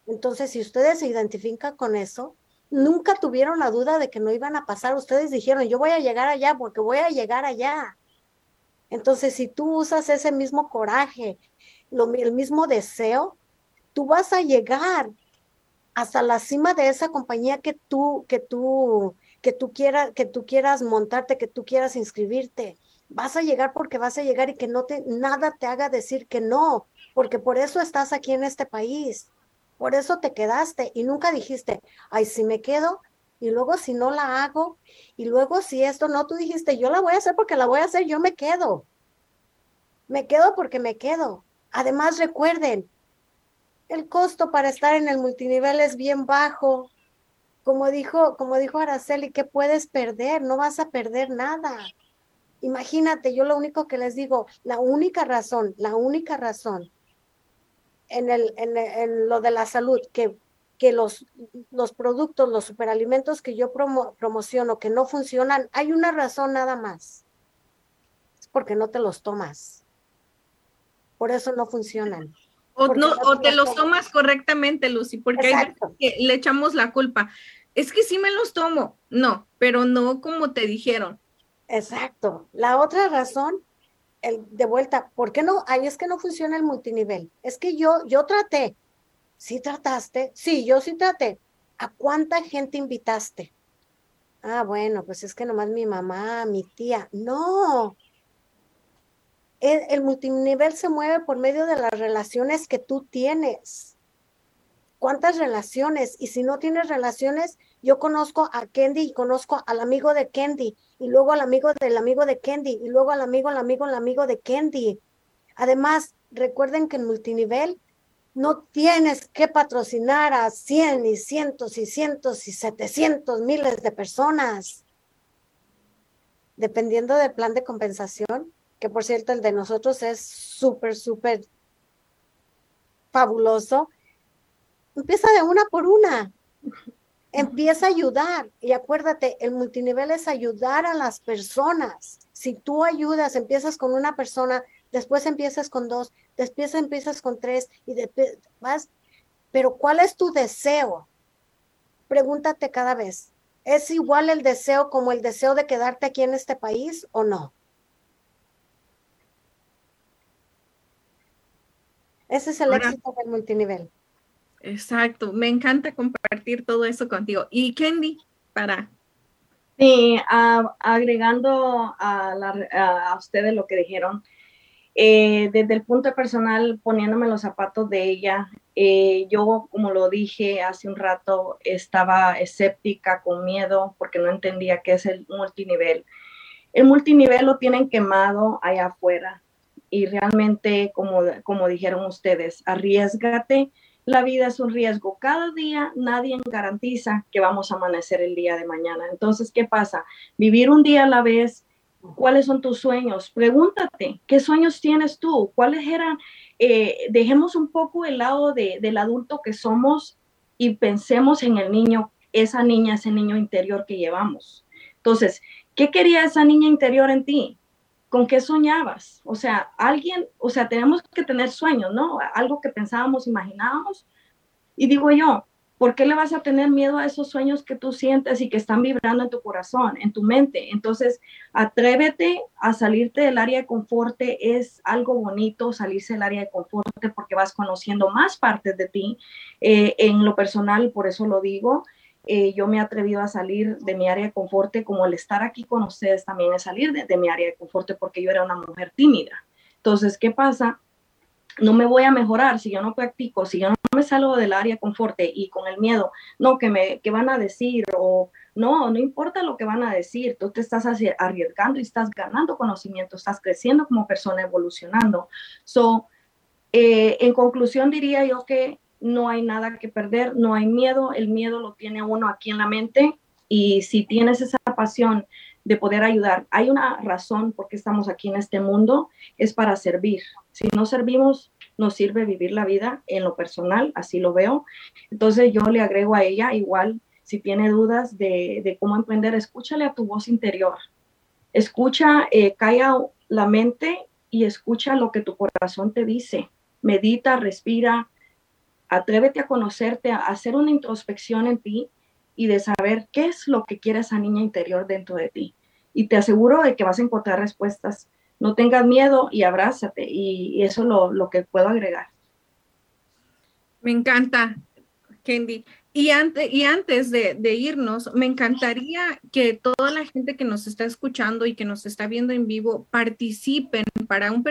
Entonces, si ustedes se identifican con eso, nunca tuvieron la duda de que no iban a pasar. Ustedes dijeron, yo voy a llegar allá porque voy a llegar allá. Entonces, si tú usas ese mismo coraje, lo, el mismo deseo, tú vas a llegar hasta la cima de esa compañía que tú, que tú, que tú quieras, que tú quieras montarte, que tú quieras inscribirte. Vas a llegar porque vas a llegar y que no te, nada te haga decir que no, porque por eso estás aquí en este país. Por eso te quedaste y nunca dijiste, ay, si me quedo y luego si no la hago y luego si esto no, tú dijiste, yo la voy a hacer porque la voy a hacer, yo me quedo. Me quedo porque me quedo. Además, recuerden, el costo para estar en el multinivel es bien bajo. Como dijo, como dijo Araceli, ¿qué puedes perder? No vas a perder nada. Imagínate, yo lo único que les digo, la única razón, la única razón en, el, en, lo de la salud, que, que los, los productos, los superalimentos que yo promociono que no funcionan, hay una razón nada más. Es porque no te los tomas. Por eso no funcionan. O, no, o te los tomas correctamente, Lucy, porque le echamos la culpa. Es que sí me los tomo. No, pero no como te dijeron. Exacto. La otra razón de vuelta, ¿por qué no? Ahí es que no funciona el multinivel. Es que yo, yo traté. ¿Sí trataste? Sí, yo sí traté. ¿A cuánta gente invitaste? Ah, bueno, pues es que nomás mi mamá, mi tía. No. El, el multinivel se mueve por medio de las relaciones que tú tienes. ¿Cuántas relaciones? Y si no tienes relaciones, yo conozco a Kendi y conozco al amigo de Kendi y luego al amigo del amigo de Kendi y luego al amigo, al amigo, al amigo de Kendi. Además, recuerden que en multinivel no tienes que patrocinar a 100 y cientos y cientos y 700 miles de personas. Dependiendo del plan de compensación, que por cierto el de nosotros es súper, súper fabuloso, empieza de una por una. Empieza a ayudar y acuérdate, el multinivel es ayudar a las personas. Si tú ayudas, empiezas con una persona, después empiezas con dos, después empiezas con tres y después vas. Pero ¿cuál es tu deseo? Pregúntate cada vez. ¿Es igual el deseo como el deseo de quedarte aquí en este país o no? Ese es el éxito del multinivel. Exacto, me encanta compartir todo eso contigo. Y Kendi, para... Sí, agregando a, ustedes lo que dijeron, eh, desde el punto personal, poniéndome los zapatos de ella, eh, yo, como lo dije hace un rato, estaba escéptica, con miedo, porque no entendía qué es el multinivel. El multinivel lo tienen quemado allá afuera y realmente, como, como dijeron ustedes, arriesgate la vida es un riesgo. Cada día nadie garantiza que vamos a amanecer el día de mañana. Entonces, ¿qué pasa? Vivir un día a la vez. ¿Cuáles son tus sueños? Pregúntate, ¿qué sueños tienes tú? ¿Cuáles eran? Eh, dejemos un poco el lado del adulto que somos y pensemos en el niño, esa niña, ese niño interior que llevamos. Entonces, ¿qué quería esa niña interior en ti? ¿Con qué soñabas? O sea, alguien, o sea, tenemos que tener sueños, ¿no? Algo que pensábamos, imaginábamos. Y digo yo, ¿por qué le vas a tener miedo a esos sueños que tú sientes y que están vibrando en tu corazón, en tu mente? Entonces, atrévete a salirte del área de confort. Es algo bonito salirse del área de confort porque vas conociendo más partes de ti. Eh, en lo personal, por eso lo digo, eh, yo me he atrevido a salir de mi área de confort, como el estar aquí con ustedes también es salir de, mi área de confort porque yo era una mujer tímida. Entonces, ¿qué pasa? No me voy a mejorar si yo no practico, si yo no me salgo del área de confort y con el miedo, no, que me que van a decir o no, no importa lo que van a decir, tú te estás arriesgando y estás ganando conocimiento, estás creciendo como persona, evolucionando. So, eh, en conclusión diría yo que no hay nada que perder, no hay miedo, el miedo lo tiene uno aquí en la mente y si tienes esa pasión de poder ayudar. Hay una razón por qué estamos aquí en este mundo, es para servir. Si no servimos, nos sirve vivir la vida en lo personal, así lo veo. Entonces yo le agrego a ella igual, si tiene dudas de, cómo emprender, escúchale a tu voz interior. Escucha, eh, calla la mente y escucha lo que tu corazón te dice. Medita, respira, atrévete a conocerte, a hacer una introspección en ti y de saber qué es lo que quiere esa niña interior dentro de ti. Y te aseguro de que vas a encontrar respuestas. No tengas miedo y abrázate. Y, eso es lo, lo, que puedo agregar. Me encanta, Kendi. Y, antes, y antes de, irnos, me encantaría que toda la gente que nos está escuchando y que nos está viendo en vivo participen para un,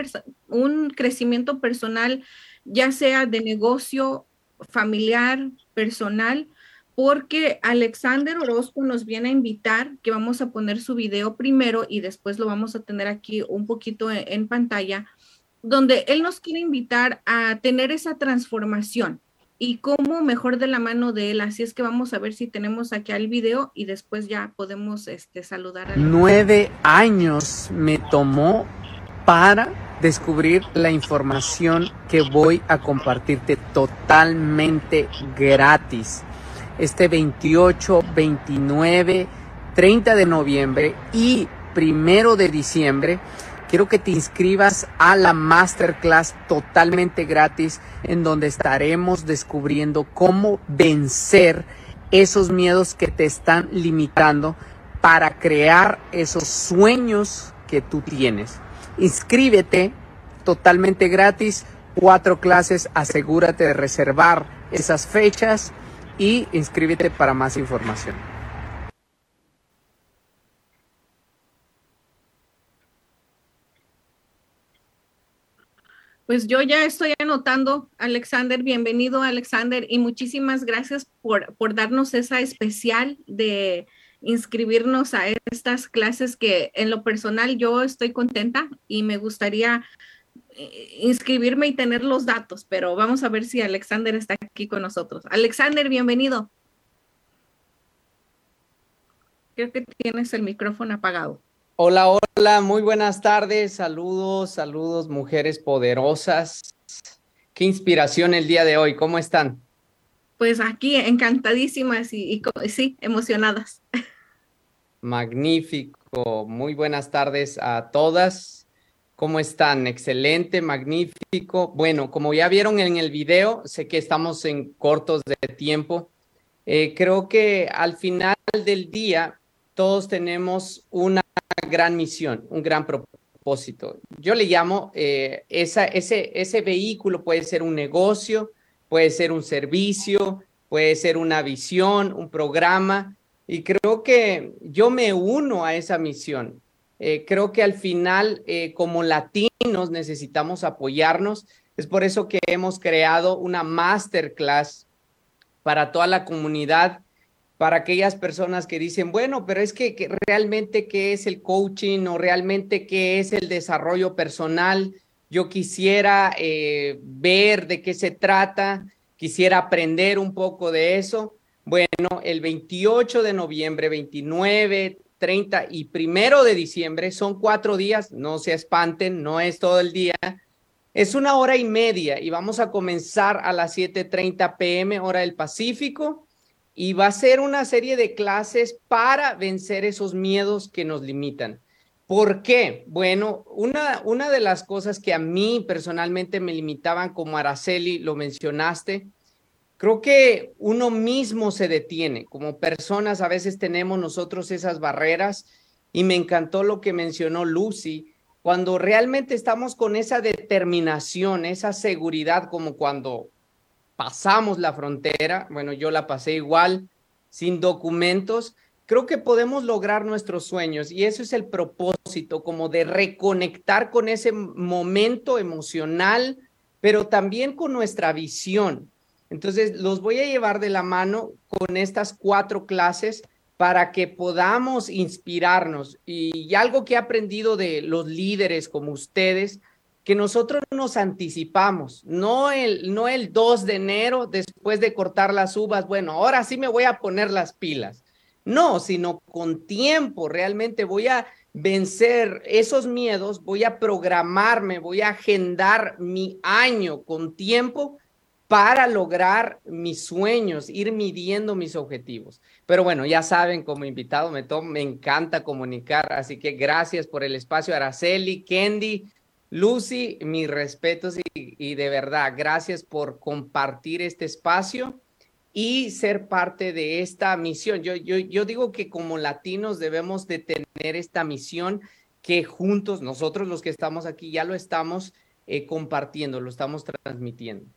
un crecimiento personal, ya sea de negocio, familiar, personal, porque Alexander Orozco nos viene a invitar, que vamos a poner su video primero y después lo vamos a tener aquí un poquito en, pantalla, donde él nos quiere invitar a tener esa transformación y cómo mejor de la mano de él. Así es que vamos a ver si tenemos aquí el video y después ya podemos este, saludar a Nueve años me tomó para descubrir la información que voy a compartirte totalmente gratis este 28, 29, 30 de noviembre y primero de diciembre. Quiero que te inscribas a la masterclass totalmente gratis en donde estaremos descubriendo cómo vencer esos miedos que te están limitando para crear esos sueños que tú tienes. Inscríbete totalmente gratis, cuatro clases, asegúrate de reservar esas fechas y inscríbete para más información. Pues yo ya estoy anotando, Alexander, bienvenido Alexander y muchísimas gracias por, por darnos esa especial de inscribirnos a estas clases que en lo personal yo estoy contenta y me gustaría eh, inscribirme y tener los datos, pero vamos a ver si Alexander está aquí con nosotros. Alexander, bienvenido. Creo que tienes el micrófono apagado. Hola, hola, muy buenas tardes, saludos, saludos, mujeres poderosas. Qué inspiración el día de hoy, ¿cómo están? Pues aquí encantadísimas y, y sí, emocionadas. Magnífico, muy buenas tardes a todas. ¿Cómo están? Excelente, magnífico. Bueno, como ya vieron en el video, sé que estamos en cortos de tiempo. Eh, creo que al final del día todos tenemos una gran misión, un gran propósito. Yo le llamo, eh, ese vehículo puede ser un negocio, puede ser un servicio, puede ser una visión, un programa. Y creo que yo me uno a esa misión. Eh, creo que al final, eh, como latinos, necesitamos apoyarnos. Es por eso que hemos creado una masterclass para toda la comunidad, para aquellas personas que dicen, bueno, pero es que, realmente qué es el coaching o realmente qué es el desarrollo personal. Yo quisiera eh, ver de qué se trata, quisiera aprender un poco de eso. Bueno, el 28 de noviembre, 29, 30 y primero de diciembre. Son cuatro días, no se espanten, no es todo el día. Es una hora y media y vamos a comenzar a las 7.30 pm hora del Pacífico y va a ser una serie de clases para vencer esos miedos que nos limitan. ¿Por qué? Bueno, una, una de las cosas que a mí personalmente me limitaban como Araceli, lo mencionaste, Creo que uno mismo se detiene. Como personas a veces tenemos nosotros esas barreras y me encantó lo que mencionó Lucy, cuando realmente estamos con esa determinación, esa seguridad, como cuando pasamos la frontera, bueno, yo la pasé igual, sin documentos, creo que podemos lograr nuestros sueños y eso es el propósito, como de reconectar con ese momento emocional, pero también con nuestra visión entonces, los voy a llevar de la mano con estas cuatro clases para que podamos inspirarnos. Y, algo que he aprendido de los líderes como ustedes, que nosotros nos anticipamos, no el, no el 2 de enero después de cortar las uvas, bueno, ahora sí me voy a poner las pilas. No, sino con tiempo. Realmente voy a vencer esos miedos, voy a programarme, voy a agendar mi año con tiempo para lograr mis sueños, ir midiendo mis objetivos. Pero bueno, ya saben, como invitado me, me encanta comunicar, así que gracias por el espacio, Araceli, Kendi, Lucy, mis respetos y, de verdad, gracias por compartir este espacio y ser parte de esta misión. Yo digo que como latinos debemos de tener esta misión que juntos, nosotros los que estamos aquí, ya lo estamos eh, compartiendo, lo estamos transmitiendo.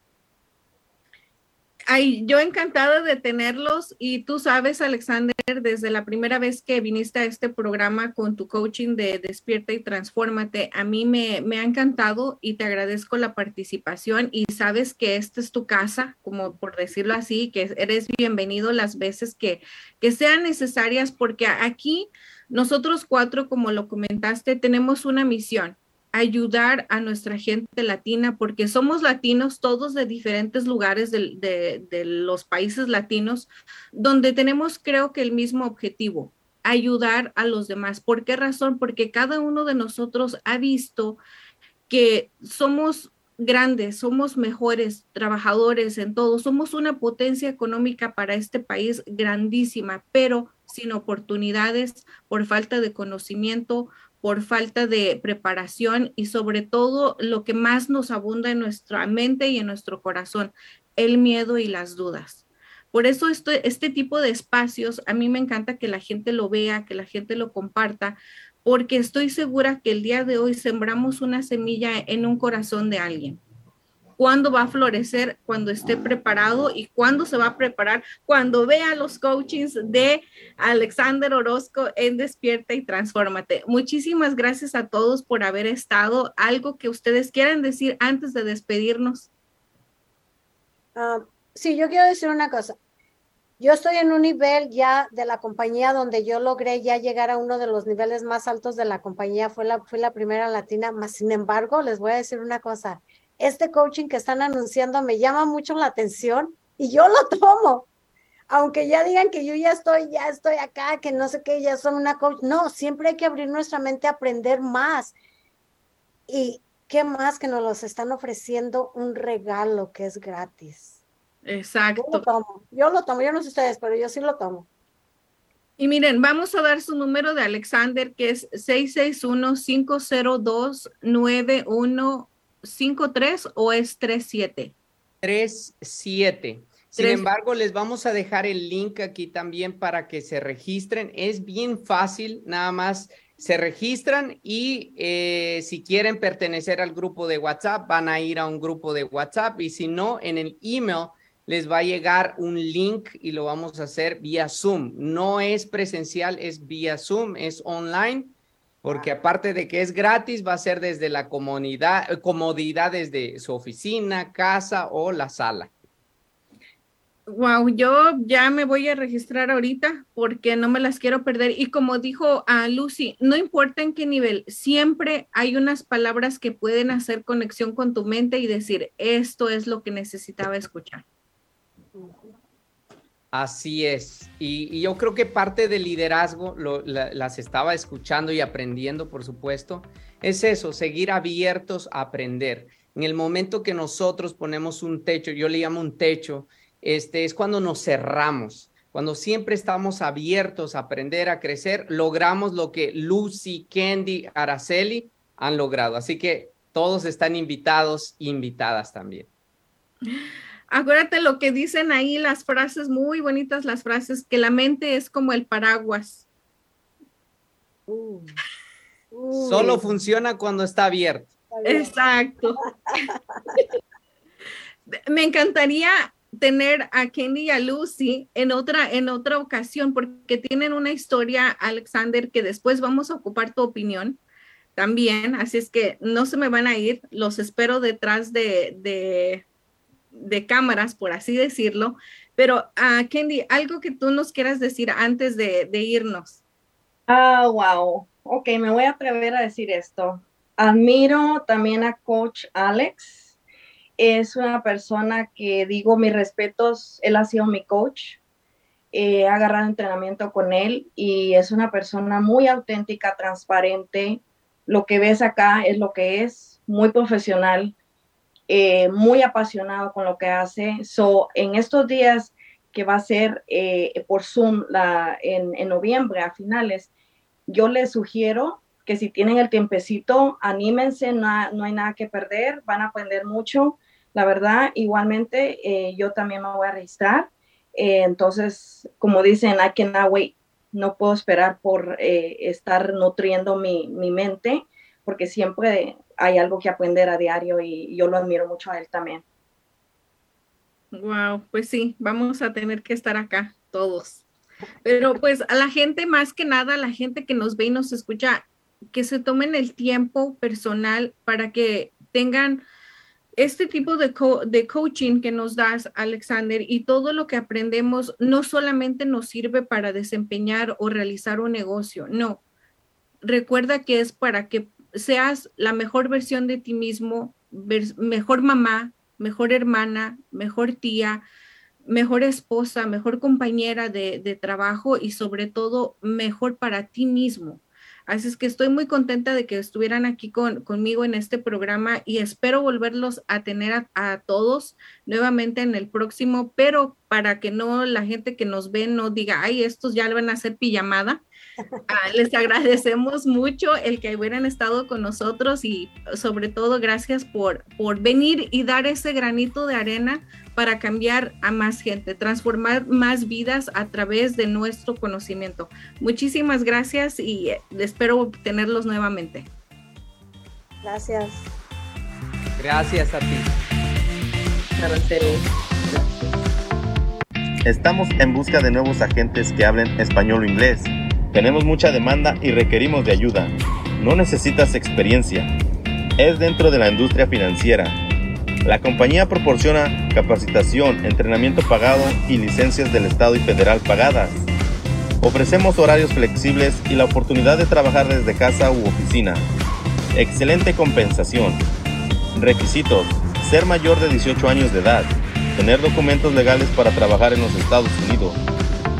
Ay, yo encantada de tenerlos. Y tú sabes, Alexander, desde la primera vez que viniste a este programa con tu coaching de Despierta y Transfórmate, a mí me, me ha encantado y te agradezco la participación. Y sabes que esta es tu casa, como por decirlo así, que eres bienvenido las veces que, que sean necesarias porque aquí nosotros cuatro, como lo comentaste, tenemos una misión ayudar a nuestra gente latina, porque somos latinos todos de diferentes lugares de, los países latinos, donde tenemos creo que el mismo objetivo, ayudar a los demás. ¿Por qué razón? Porque cada uno de nosotros ha visto que somos grandes, somos mejores trabajadores en todo, somos una potencia económica para este país grandísima, pero sin oportunidades, por falta de conocimiento, por falta de preparación y sobre todo lo que más nos abunda en nuestra mente y en nuestro corazón, el miedo y las dudas. Por eso este, este tipo de espacios, a mí me encanta que la gente lo vea, que la gente lo comparta, porque estoy segura que el día de hoy sembramos una semilla en un corazón de alguien cuándo va a florecer, cuando esté preparado y cuándo se va a preparar, cuando vea los coachings de Alexander Orozco en Despierta y Transfórmate. Muchísimas gracias a todos por haber estado. Algo que ustedes quieran decir antes de despedirnos. Ah, sí, yo quiero decir una cosa. Yo estoy en un nivel ya de la compañía donde yo logré ya llegar a uno de los niveles más altos de la compañía. Fue la, fue la primera latina, más sin embargo, les voy a decir una cosa este coaching que están anunciando me llama mucho la atención y yo lo tomo. Aunque ya digan que yo ya estoy, ya estoy acá, que no sé qué, ya son una coach. No, siempre hay que abrir nuestra mente a aprender más. Y qué más que nos los están ofreciendo un regalo que es gratis. Exacto. Yo lo tomo, yo lo tomo, yo no sé ustedes, pero yo sí lo tomo. Y miren, vamos a dar su número de Alexander, que es 661-502-91 5-3 o es 3-7? 3-7. Sin embargo, les vamos a dejar el link aquí también para que se registren. Es bien fácil, nada más se registran y eh, si quieren pertenecer al grupo de WhatsApp, van a ir a un grupo de WhatsApp y si no, en el email les va a llegar un link y lo vamos a hacer vía Zoom. No es presencial, es vía Zoom, es online porque aparte de que es gratis, va a ser desde la comunidad, comodidad desde su oficina, casa o la sala. Wow, yo ya me voy a registrar ahorita porque no me las quiero perder. Y como dijo a Lucy, no importa en qué nivel, siempre hay unas palabras que pueden hacer conexión con tu mente y decir, esto es lo que necesitaba escuchar. Así es. Y, yo creo que parte del liderazgo, las estaba escuchando y aprendiendo, por supuesto, es eso, seguir abiertos a aprender. En el momento que nosotros ponemos un techo, yo le llamo un techo, este es cuando nos cerramos. Cuando siempre estamos abiertos a aprender, a crecer, logramos lo que Lucy, Candy, Araceli han logrado. Así que todos están invitados, invitadas también. Acuérdate lo que dicen ahí, las frases muy bonitas, las frases, que la mente es como el paraguas. Solo funciona cuando está abierto. Exacto. Me encantaría tener a Kenny y a Lucy en otra, en otra ocasión, porque tienen una historia, Alexander, que después vamos a ocupar tu opinión también. Así es que no se me van a ir, los espero detrás de, de cámaras, por así decirlo. Pero, uh, Kendi, algo que tú nos quieras decir antes de, irnos. Ah, wow. Ok, me voy a atrever a decir esto. Admiro también a Coach Alex. Es una persona que digo mis respetos, él ha sido mi coach. he agarrado entrenamiento con él y es una persona muy auténtica, transparente. Lo que ves acá es lo que es, muy profesional, eh, muy apasionado con lo que hace. So, en estos días que va a ser eh, por Zoom en, en, noviembre a finales, yo les sugiero que si tienen el tiempecito, anímense, no, no hay nada que perder, van a aprender mucho. La verdad, igualmente, eh, yo también me voy a registrar. entonces, como dicen, I cannot wait. No puedo esperar por estar nutriendo mi, mi mente, porque siempre hay algo que aprender a diario y yo lo admiro mucho a él también. Wow, pues sí, vamos a tener que estar acá todos. Pero pues a la gente, más que nada, a la gente que nos ve y nos escucha, que se tomen el tiempo personal para que tengan este tipo de, de coaching que nos das, Alexander, y todo lo que aprendemos no solamente nos sirve para desempeñar o realizar un negocio, no. Recuerda que es para que seas la mejor versión de ti mismo, mejor mamá, mejor hermana, mejor tía, mejor esposa, mejor compañera de, de, trabajo y sobre todo mejor para ti mismo. Así es que estoy muy contenta de que estuvieran aquí con, conmigo en este programa y espero volverlos a tener a, a, todos nuevamente en el próximo, pero para que no la gente que nos ve no diga, ay, estos ya le van a hacer pijamada. Ah, les agradecemos mucho el que hubieran estado con nosotros y sobre todo gracias por, por venir y dar ese granito de arena para cambiar a más gente, transformar más vidas a través de nuestro conocimiento. Muchísimas gracias y espero tenerlos nuevamente. Gracias. Gracias a ti. Estamos en busca de nuevos agentes que hablen español o inglés tenemos mucha demanda y requerimos de ayuda. No necesitas experiencia. Es dentro de la industria financiera. La compañía proporciona capacitación, entrenamiento pagado y licencias del Estado y federal pagadas. Ofrecemos horarios flexibles y la oportunidad de trabajar desde casa u oficina. Excelente compensación. Requisitos. Ser mayor de 18 años de edad. Tener documentos legales para trabajar en los Estados Unidos.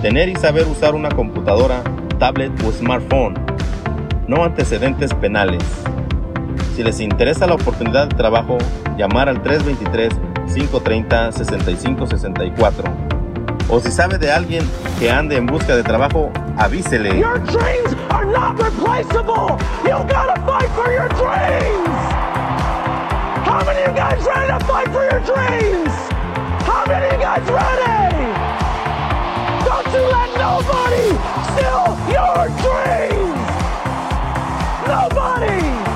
Tener y saber usar una computadora tablet o smartphone. No antecedentes penales. Si les interesa la oportunidad de trabajo, llamar al 323-530-6564. O si sabe de alguien que ande en busca de trabajo, avísele. Your dreams are not replaceable. You gotta fight for your dreams. How many of you guys ready to fight for your dreams? How many of you guys ready? to let nobody steal your dreams. Nobody.